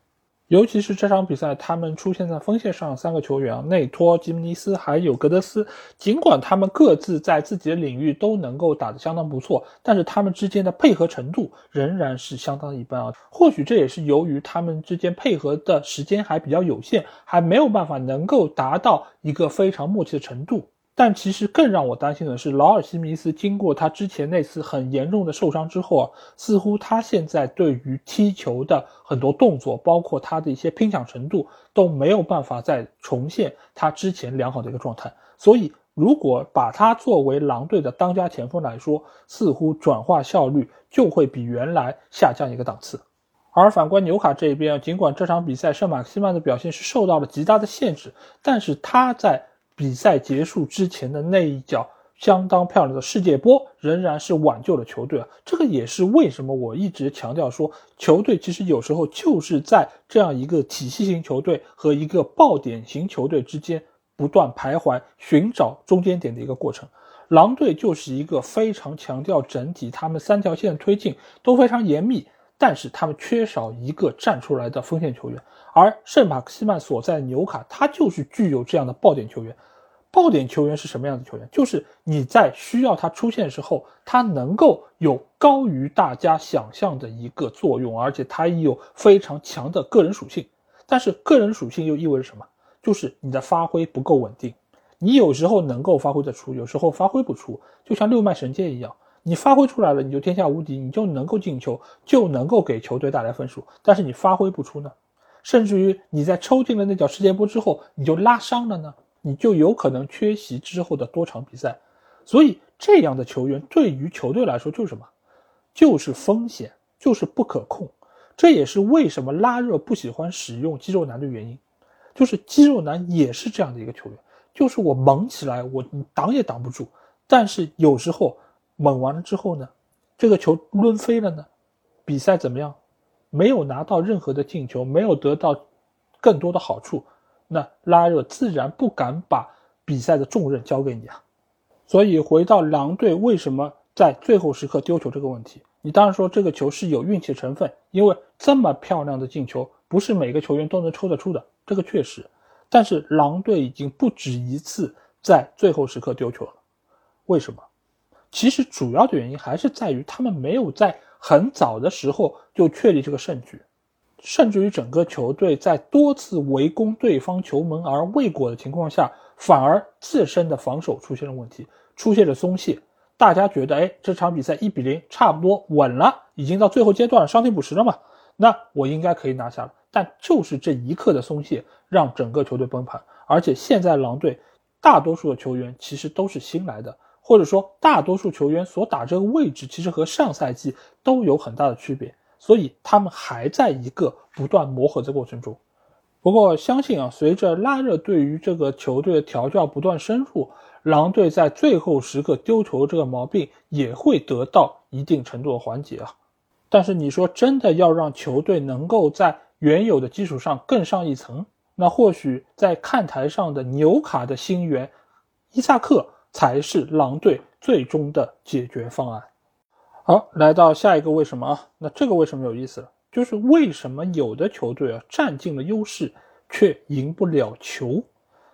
尤其是这场比赛，他们出现在锋线上三个球员，内托、吉姆尼斯还有格德斯，尽管他们各自在自己的领域都能够打得相当不错，但是他们之间的配合程度仍然是相当一般啊。或许这也是由于他们之间配合的时间还比较有限，还没有办法能够达到一个非常默契的程度。但其实更让我担心的是，劳尔·西米斯经过他之前那次很严重的受伤之后啊，似乎他现在对于踢球的很多动作，包括他的一些拼抢程度，都没有办法再重现他之前良好的一个状态。所以，如果把他作为狼队的当家前锋来说，似乎转化效率就会比原来下降一个档次。而反观纽卡这边，尽管这场比赛圣马克西曼的表现是受到了极大的限制，但是他在比赛结束之前的那一脚相当漂亮的世界波，仍然是挽救了球队啊！这个也是为什么我一直强调说，球队其实有时候就是在这样一个体系型球队和一个爆点型球队之间不断徘徊，寻找中间点的一个过程。狼队就是一个非常强调整体，他们三条线推进都非常严密，但是他们缺少一个站出来的锋线球员。而圣马克西曼所在的纽卡，他就是具有这样的爆点球员。爆点球员是什么样的球员？就是你在需要他出现的时候，他能够有高于大家想象的一个作用，而且他有非常强的个人属性。但是个人属性又意味着什么？就是你的发挥不够稳定。你有时候能够发挥得出，有时候发挥不出，就像六脉神剑一样，你发挥出来了，你就天下无敌，你就能够进球，就能够给球队带来分数。但是你发挥不出呢？甚至于你在抽进了那脚世界波之后，你就拉伤了呢？你就有可能缺席之后的多场比赛，所以这样的球员对于球队来说就是什么？就是风险，就是不可控。这也是为什么拉热不喜欢使用肌肉男的原因，就是肌肉男也是这样的一个球员，就是我猛起来，我你挡也挡不住，但是有时候猛完了之后呢，这个球抡飞了呢，比赛怎么样？没有拿到任何的进球，没有得到更多的好处。那拉热自然不敢把比赛的重任交给你啊，所以回到狼队为什么在最后时刻丢球这个问题，你当然说这个球是有运气成分，因为这么漂亮的进球不是每个球员都能抽得出的，这个确实。但是狼队已经不止一次在最后时刻丢球了，为什么？其实主要的原因还是在于他们没有在很早的时候就确立这个胜局。甚至于整个球队在多次围攻对方球门而未果的情况下，反而自身的防守出现了问题，出现了松懈。大家觉得，哎，这场比赛一比零差不多稳了，已经到最后阶段了，伤停补时了嘛？那我应该可以拿下了。但就是这一刻的松懈，让整个球队崩盘。而且现在狼队大多数的球员其实都是新来的，或者说大多数球员所打这个位置，其实和上赛季都有很大的区别。所以他们还在一个不断磨合的过程中，不过相信啊，随着拉热对于这个球队的调教不断深入，狼队在最后时刻丢球这个毛病也会得到一定程度的缓解啊。但是你说真的要让球队能够在原有的基础上更上一层，那或许在看台上的纽卡的新援伊萨克才是狼队最终的解决方案。好，来到下一个为什么啊？那这个为什么有意思了？就是为什么有的球队啊占尽了优势却赢不了球？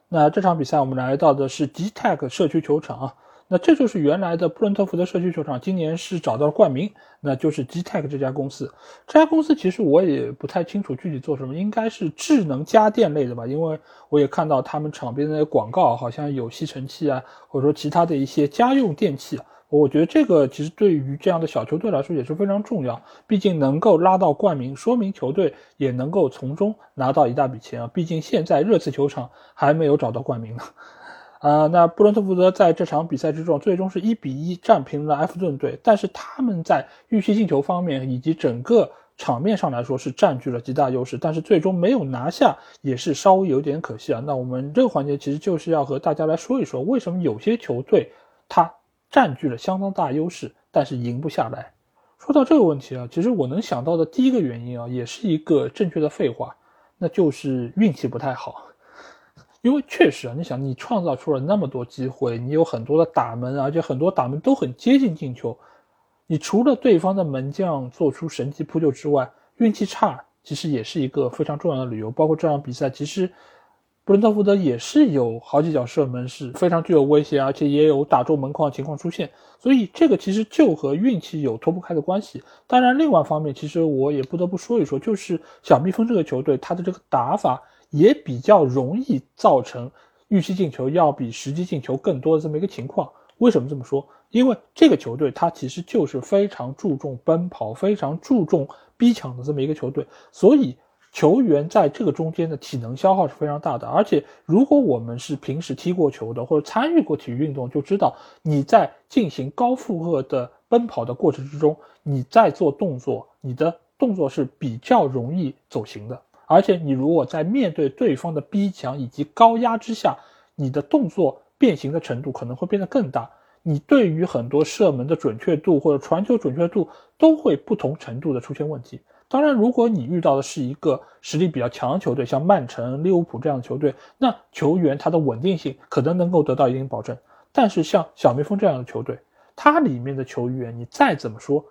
那这场比赛我们来到的是 G Tech 社区球场啊，那这就是原来的布伦特福德社区球场，今年是找到了冠名，那就是 G Tech 这家公司。这家公司其实我也不太清楚具体做什么，应该是智能家电类的吧？因为我也看到他们场边的广告，好像有吸尘器啊，或者说其他的一些家用电器啊。我觉得这个其实对于这样的小球队来说也是非常重要，毕竟能够拉到冠名，说明球队也能够从中拿到一大笔钱啊。毕竟现在热刺球场还没有找到冠名呢。啊，那布伦特福德在这场比赛之中最终是一比一战平了埃弗顿队，但是他们在预期进球方面以及整个场面上来说是占据了极大优势，但是最终没有拿下也是稍微有点可惜啊。那我们这个环节其实就是要和大家来说一说，为什么有些球队他。占据了相当大优势，但是赢不下来。说到这个问题啊，其实我能想到的第一个原因啊，也是一个正确的废话，那就是运气不太好。因为确实啊，你想，你创造出了那么多机会，你有很多的打门，而且很多打门都很接近进球。你除了对方的门将做出神级扑救之外，运气差其实也是一个非常重要的理由。包括这场比赛，其实。布伦特福德也是有好几脚射门是非常具有威胁，而且也有打中门框情况出现，所以这个其实就和运气有脱不开的关系。当然，另外一方面，其实我也不得不说一说，就是小蜜蜂这个球队，他的这个打法也比较容易造成预期进球要比实际进球更多的这么一个情况。为什么这么说？因为这个球队它其实就是非常注重奔跑、非常注重逼抢的这么一个球队，所以。球员在这个中间的体能消耗是非常大的，而且如果我们是平时踢过球的或者参与过体育运动，就知道你在进行高负荷的奔跑的过程之中，你在做动作，你的动作是比较容易走形的。而且你如果在面对对方的逼抢以及高压之下，你的动作变形的程度可能会变得更大，你对于很多射门的准确度或者传球准确度都会不同程度的出现问题。当然，如果你遇到的是一个实力比较强的球队，像曼城、利物浦这样的球队，那球员他的稳定性可能能够得到一定保证。但是像小蜜蜂这样的球队，它里面的球员，你再怎么说，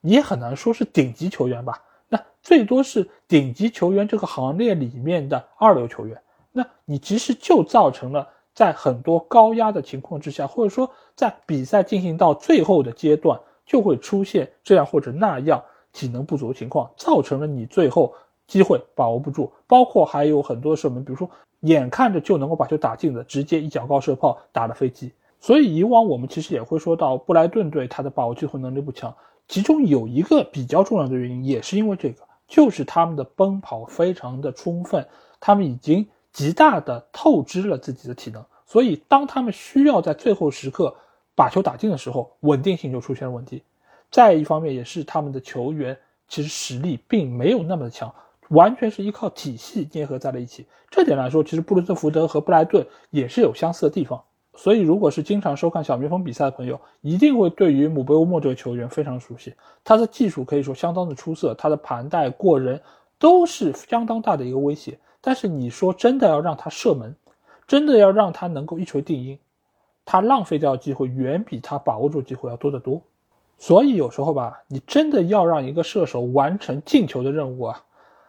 你也很难说是顶级球员吧？那最多是顶级球员这个行列里面的二流球员。那你其实就造成了在很多高压的情况之下，或者说在比赛进行到最后的阶段，就会出现这样或者那样。体能不足的情况，造成了你最后机会把握不住，包括还有很多射门，比如说眼看着就能够把球打进的，直接一脚高射炮打了飞机。所以以往我们其实也会说到布莱顿队他的把握机会能力不强，其中有一个比较重要的原因也是因为这个，就是他们的奔跑非常的充分，他们已经极大的透支了自己的体能，所以当他们需要在最后时刻把球打进的时候，稳定性就出现了问题。再一方面，也是他们的球员其实实力并没有那么的强，完全是依靠体系捏合在了一起。这点来说，其实布伦特福德和布莱顿也是有相似的地方。所以，如果是经常收看小蜜蜂比赛的朋友，一定会对于姆贝欧莫这个球员非常熟悉。他的技术可以说相当的出色，他的盘带过人都是相当大的一个威胁。但是，你说真的要让他射门，真的要让他能够一锤定音，他浪费掉机会远比他把握住机会要多得多。所以有时候吧，你真的要让一个射手完成进球的任务啊，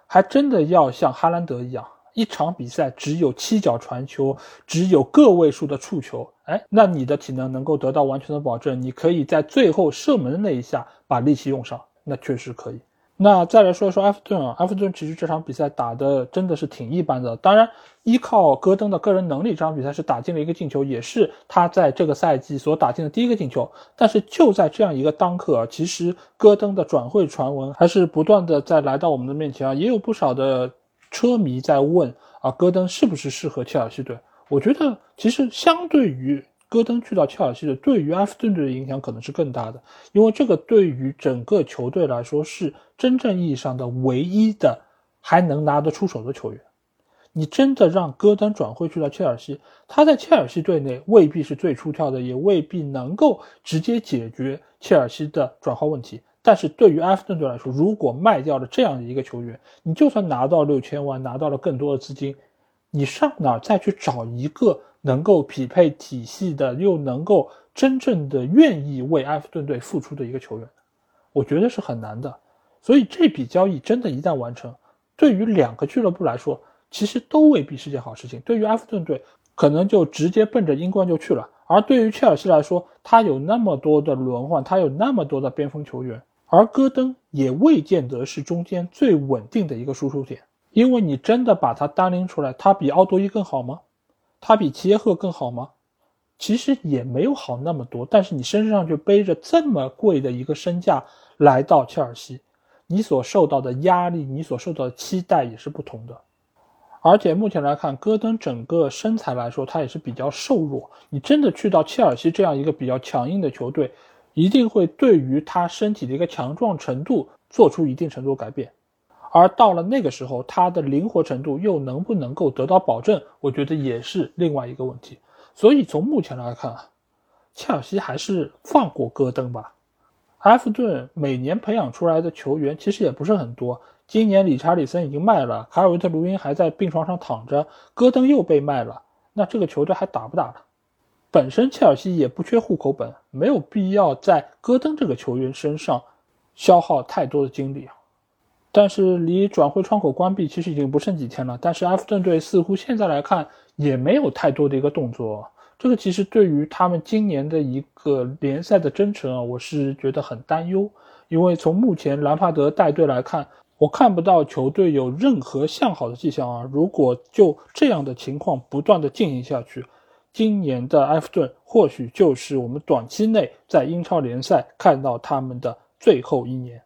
还真的要像哈兰德一样，一场比赛只有七脚传球，只有个位数的触球，哎，那你的体能能够得到完全的保证，你可以在最后射门的那一下把力气用上，那确实可以。那再来说说埃弗顿啊，埃弗顿其实这场比赛打的真的是挺一般的。当然，依靠戈登的个人能力，这场比赛是打进了一个进球，也是他在这个赛季所打进的第一个进球。但是就在这样一个当刻，啊其实戈登的转会传闻还是不断的在来到我们的面前啊，也有不少的车迷在问啊，戈登是不是适合切尔西队？我觉得其实相对于。戈登去到切尔西的，对于埃弗顿队的影响可能是更大的，因为这个对于整个球队来说是真正意义上的唯一的还能拿得出手的球员。你真的让戈登转会去到切尔西，他在切尔西队内未必是最出挑的，也未必能够直接解决切尔西的转化问题。但是对于埃弗顿队来说，如果卖掉了这样的一个球员，你就算拿到六千万，拿到了更多的资金，你上哪再去找一个？能够匹配体系的，又能够真正的愿意为埃弗顿队付出的一个球员，我觉得是很难的。所以这笔交易真的，一旦完成，对于两个俱乐部来说，其实都未必是件好事情。对于埃弗顿队，可能就直接奔着英冠就去了；而对于切尔西来说，他有那么多的轮换，他有那么多的边锋球员，而戈登也未见得是中间最稳定的一个输出点。因为你真的把他单拎出来，他比奥多伊更好吗？他比齐耶赫更好吗？其实也没有好那么多。但是你身上就背着这么贵的一个身价来到切尔西，你所受到的压力，你所受到的期待也是不同的。而且目前来看，戈登整个身材来说，他也是比较瘦弱。你真的去到切尔西这样一个比较强硬的球队，一定会对于他身体的一个强壮程度做出一定程度改变。而到了那个时候，他的灵活程度又能不能够得到保证？我觉得也是另外一个问题。所以从目前来看，切尔西还是放过戈登吧。埃弗顿每年培养出来的球员其实也不是很多。今年理查里森已经卖了，卡尔维特卢因还在病床上躺着，戈登又被卖了。那这个球队还打不打了？本身切尔西也不缺户口本，没有必要在戈登这个球员身上消耗太多的精力啊。但是离转会窗口关闭其实已经不剩几天了，但是埃弗顿队似乎现在来看也没有太多的一个动作，这个其实对于他们今年的一个联赛的征程啊，我是觉得很担忧，因为从目前兰帕德带队来看。我看不到球队有任何向好的迹象啊！如果就这样的情况不断的进行下去，今年的埃弗顿或许就是我们短期内在英超联赛看到他们的最后一年。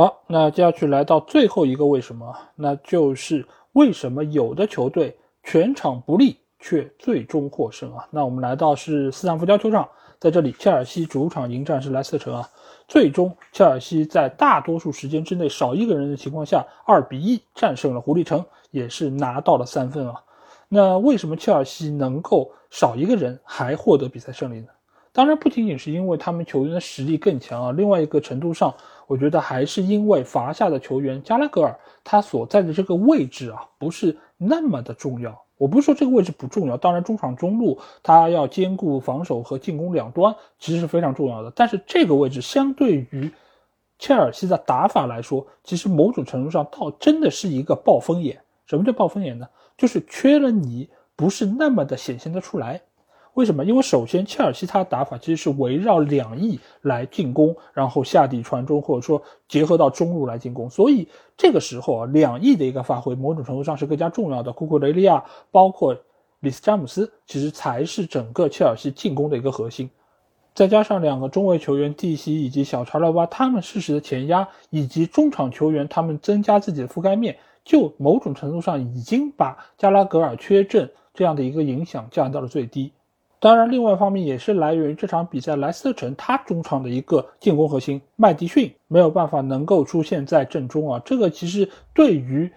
好，那接下去来到最后一个为什么，那就是为什么有的球队全场不利却最终获胜啊？那我们来到是斯坦福桥球场，在这里，切尔西主场迎战是莱斯特城啊。最终，切尔西在大多数时间之内少一个人的情况下，二比一战胜了狐狸城，也是拿到了三分啊。那为什么切尔西能够少一个人还获得比赛胜利呢？当然不仅仅是因为他们球员的实力更强啊，另外一个程度上，我觉得还是因为罚下的球员加拉格尔他所在的这个位置啊，不是那么的重要。我不是说这个位置不重要，当然中场中路他要兼顾防守和进攻两端，其实是非常重要的。但是这个位置相对于切尔西的打法来说，其实某种程度上倒真的是一个暴风眼。什么叫暴风眼呢？就是缺了你不是那么的显现得出来。为什么？因为首先，切尔西他打法其实是围绕两翼来进攻，然后下底传中，或者说结合到中路来进攻。所以这个时候啊，两翼的一个发挥，某种程度上是更加重要的。库库雷利亚，包括里斯詹姆斯，其实才是整个切尔西进攻的一个核心。再加上两个中卫球员蒂西以及小查勒巴，他们适时的前压，以及中场球员他们增加自己的覆盖面，就某种程度上已经把加拉格尔缺阵这样的一个影响降到了最低。当然，另外一方面也是来源于这场比赛，莱斯特城他中场的一个进攻核心麦迪逊没有办法能够出现在阵中啊，这个其实对于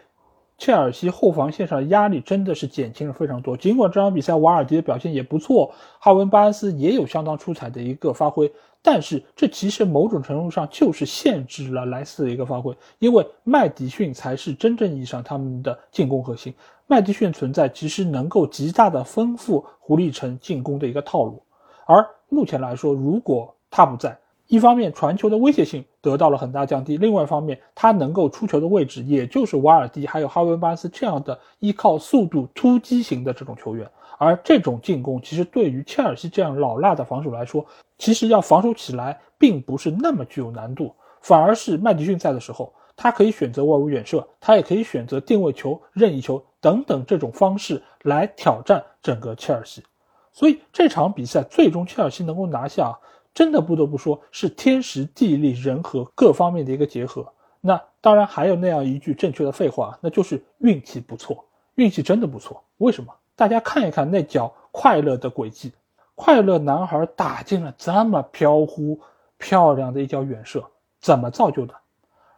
切尔西后防线上的压力真的是减轻了非常多。尽管这场比赛瓦尔迪的表现也不错，哈文巴恩斯也有相当出彩的一个发挥，但是这其实某种程度上就是限制了莱斯的一个发挥，因为麦迪逊才是真正意义上他们的进攻核心。麦迪逊存在其实能够极大的丰富狐狸城进攻的一个套路，而目前来说，如果他不在，一方面传球的威胁性得到了很大降低，另外一方面他能够出球的位置也就是瓦尔迪还有哈文巴斯这样的依靠速度突击型的这种球员，而这种进攻其实对于切尔西这样老辣的防守来说，其实要防守起来并不是那么具有难度，反而是麦迪逊在的时候。他可以选择外围远射，他也可以选择定位球、任意球等等这种方式来挑战整个切尔西。所以这场比赛最终切尔西能够拿下，真的不得不说是天时地利人和各方面的一个结合。那当然还有那样一句正确的废话，那就是运气不错，运气真的不错。为什么？大家看一看那脚快乐的轨迹，快乐男孩打进了这么飘忽漂亮的一脚远射，怎么造就的？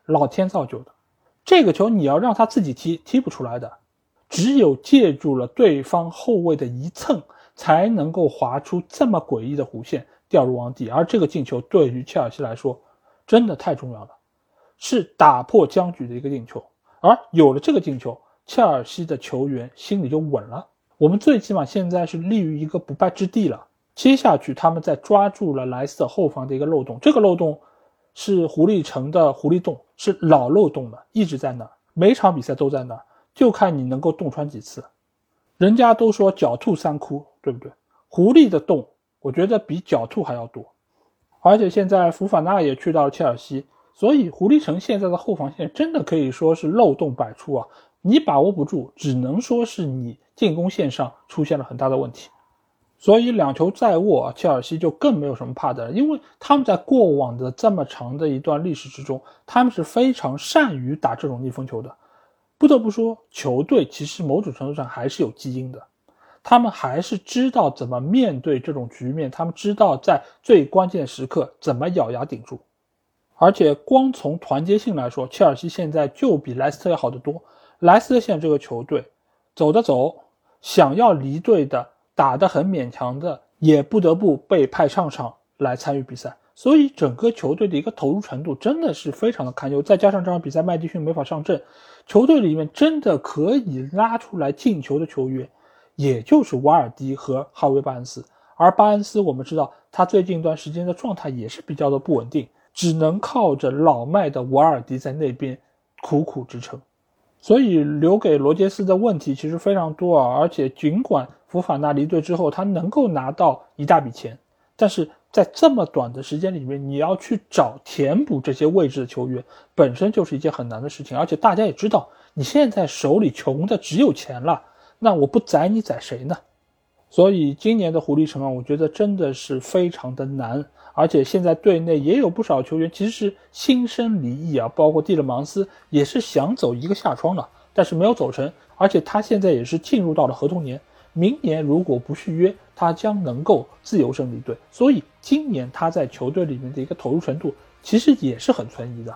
老天造就的，这个球你要让他自己踢踢不出来的，只有借助了对方后卫的一蹭，才能够划出这么诡异的弧线掉入网底。而这个进球对于切尔西来说，真的太重要了，是打破僵局的一个进球。而有了这个进球，切尔西的球员心里就稳了。我们最起码现在是立于一个不败之地了。接下去他们在抓住了莱斯特后防的一个漏洞，这个漏洞。是狐狸城的狐狸洞，是老漏洞了，一直在那儿，每场比赛都在那儿，就看你能够洞穿几次。人家都说狡兔三窟，对不对？狐狸的洞，我觉得比狡兔还要多。而且现在福法纳也去到了切尔西，所以狐狸城现在的后防线真的可以说是漏洞百出啊！你把握不住，只能说是你进攻线上出现了很大的问题。所以两球在握，切尔西就更没有什么怕的，因为他们在过往的这么长的一段历史之中，他们是非常善于打这种逆风球的。不得不说，球队其实某种程度上还是有基因的，他们还是知道怎么面对这种局面，他们知道在最关键时刻怎么咬牙顶住。而且光从团结性来说，切尔西现在就比莱斯特要好得多。莱斯特现在这个球队，走的走，想要离队的。打得很勉强的，也不得不被派上场来参与比赛，所以整个球队的一个投入程度真的是非常的堪忧。再加上这场比赛麦迪逊没法上阵，球队里面真的可以拉出来进球的球员也就是瓦尔迪和哈维·巴恩斯。而巴恩斯，我们知道他最近一段时间的状态也是比较的不稳定，只能靠着老迈的瓦尔迪在那边苦苦支撑。所以留给罗杰斯的问题其实非常多啊，而且尽管福法纳离队之后他能够拿到一大笔钱，但是在这么短的时间里面，你要去找填补这些位置的球员，本身就是一件很难的事情。而且大家也知道，你现在手里穷的只有钱了，那我不宰你宰谁呢？所以今年的狐狸城啊，我觉得真的是非常的难。而且现在队内也有不少球员其实是心生离意啊，包括蒂勒芒斯也是想走一个下窗了，但是没有走成。而且他现在也是进入到了合同年，明年如果不续约，他将能够自由身离队。所以今年他在球队里面的一个投入程度其实也是很存疑的。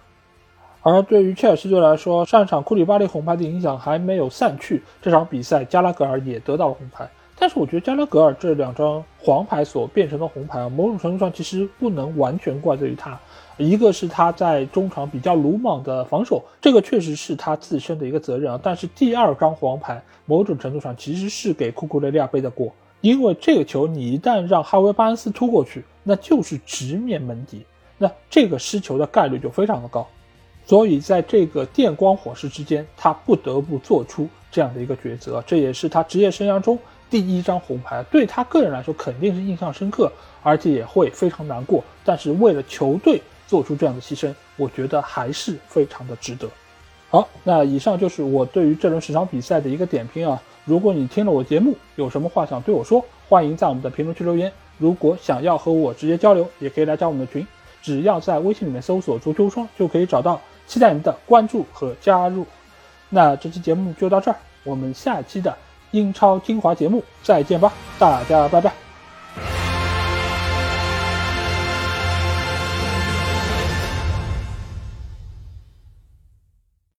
而对于切尔西队来说，上一场库里巴利红牌的影响还没有散去，这场比赛加拉格尔也得到了红牌。但是我觉得加拉格尔这两张黄牌所变成的红牌啊，某种程度上其实不能完全怪罪于他。一个是他在中场比较鲁莽的防守，这个确实是他自身的一个责任啊。但是第二张黄牌，某种程度上其实是给库库雷利亚背的锅，因为这个球你一旦让哈维巴恩斯突过去，那就是直面门迪，那这个失球的概率就非常的高。所以在这个电光火石之间，他不得不做出这样的一个抉择，这也是他职业生涯中。第一张红牌对他个人来说肯定是印象深刻，而且也会非常难过。但是为了球队做出这样的牺牲，我觉得还是非常的值得。好，那以上就是我对于这轮十场比赛的一个点评啊。如果你听了我节目，有什么话想对我说，欢迎在我们的评论区留言。如果想要和我直接交流，也可以来加我们的群，只要在微信里面搜索“足球双”就可以找到。期待您的关注和加入。那这期节目就到这儿，我们下期的。英超精华节目，再见吧，大家拜拜。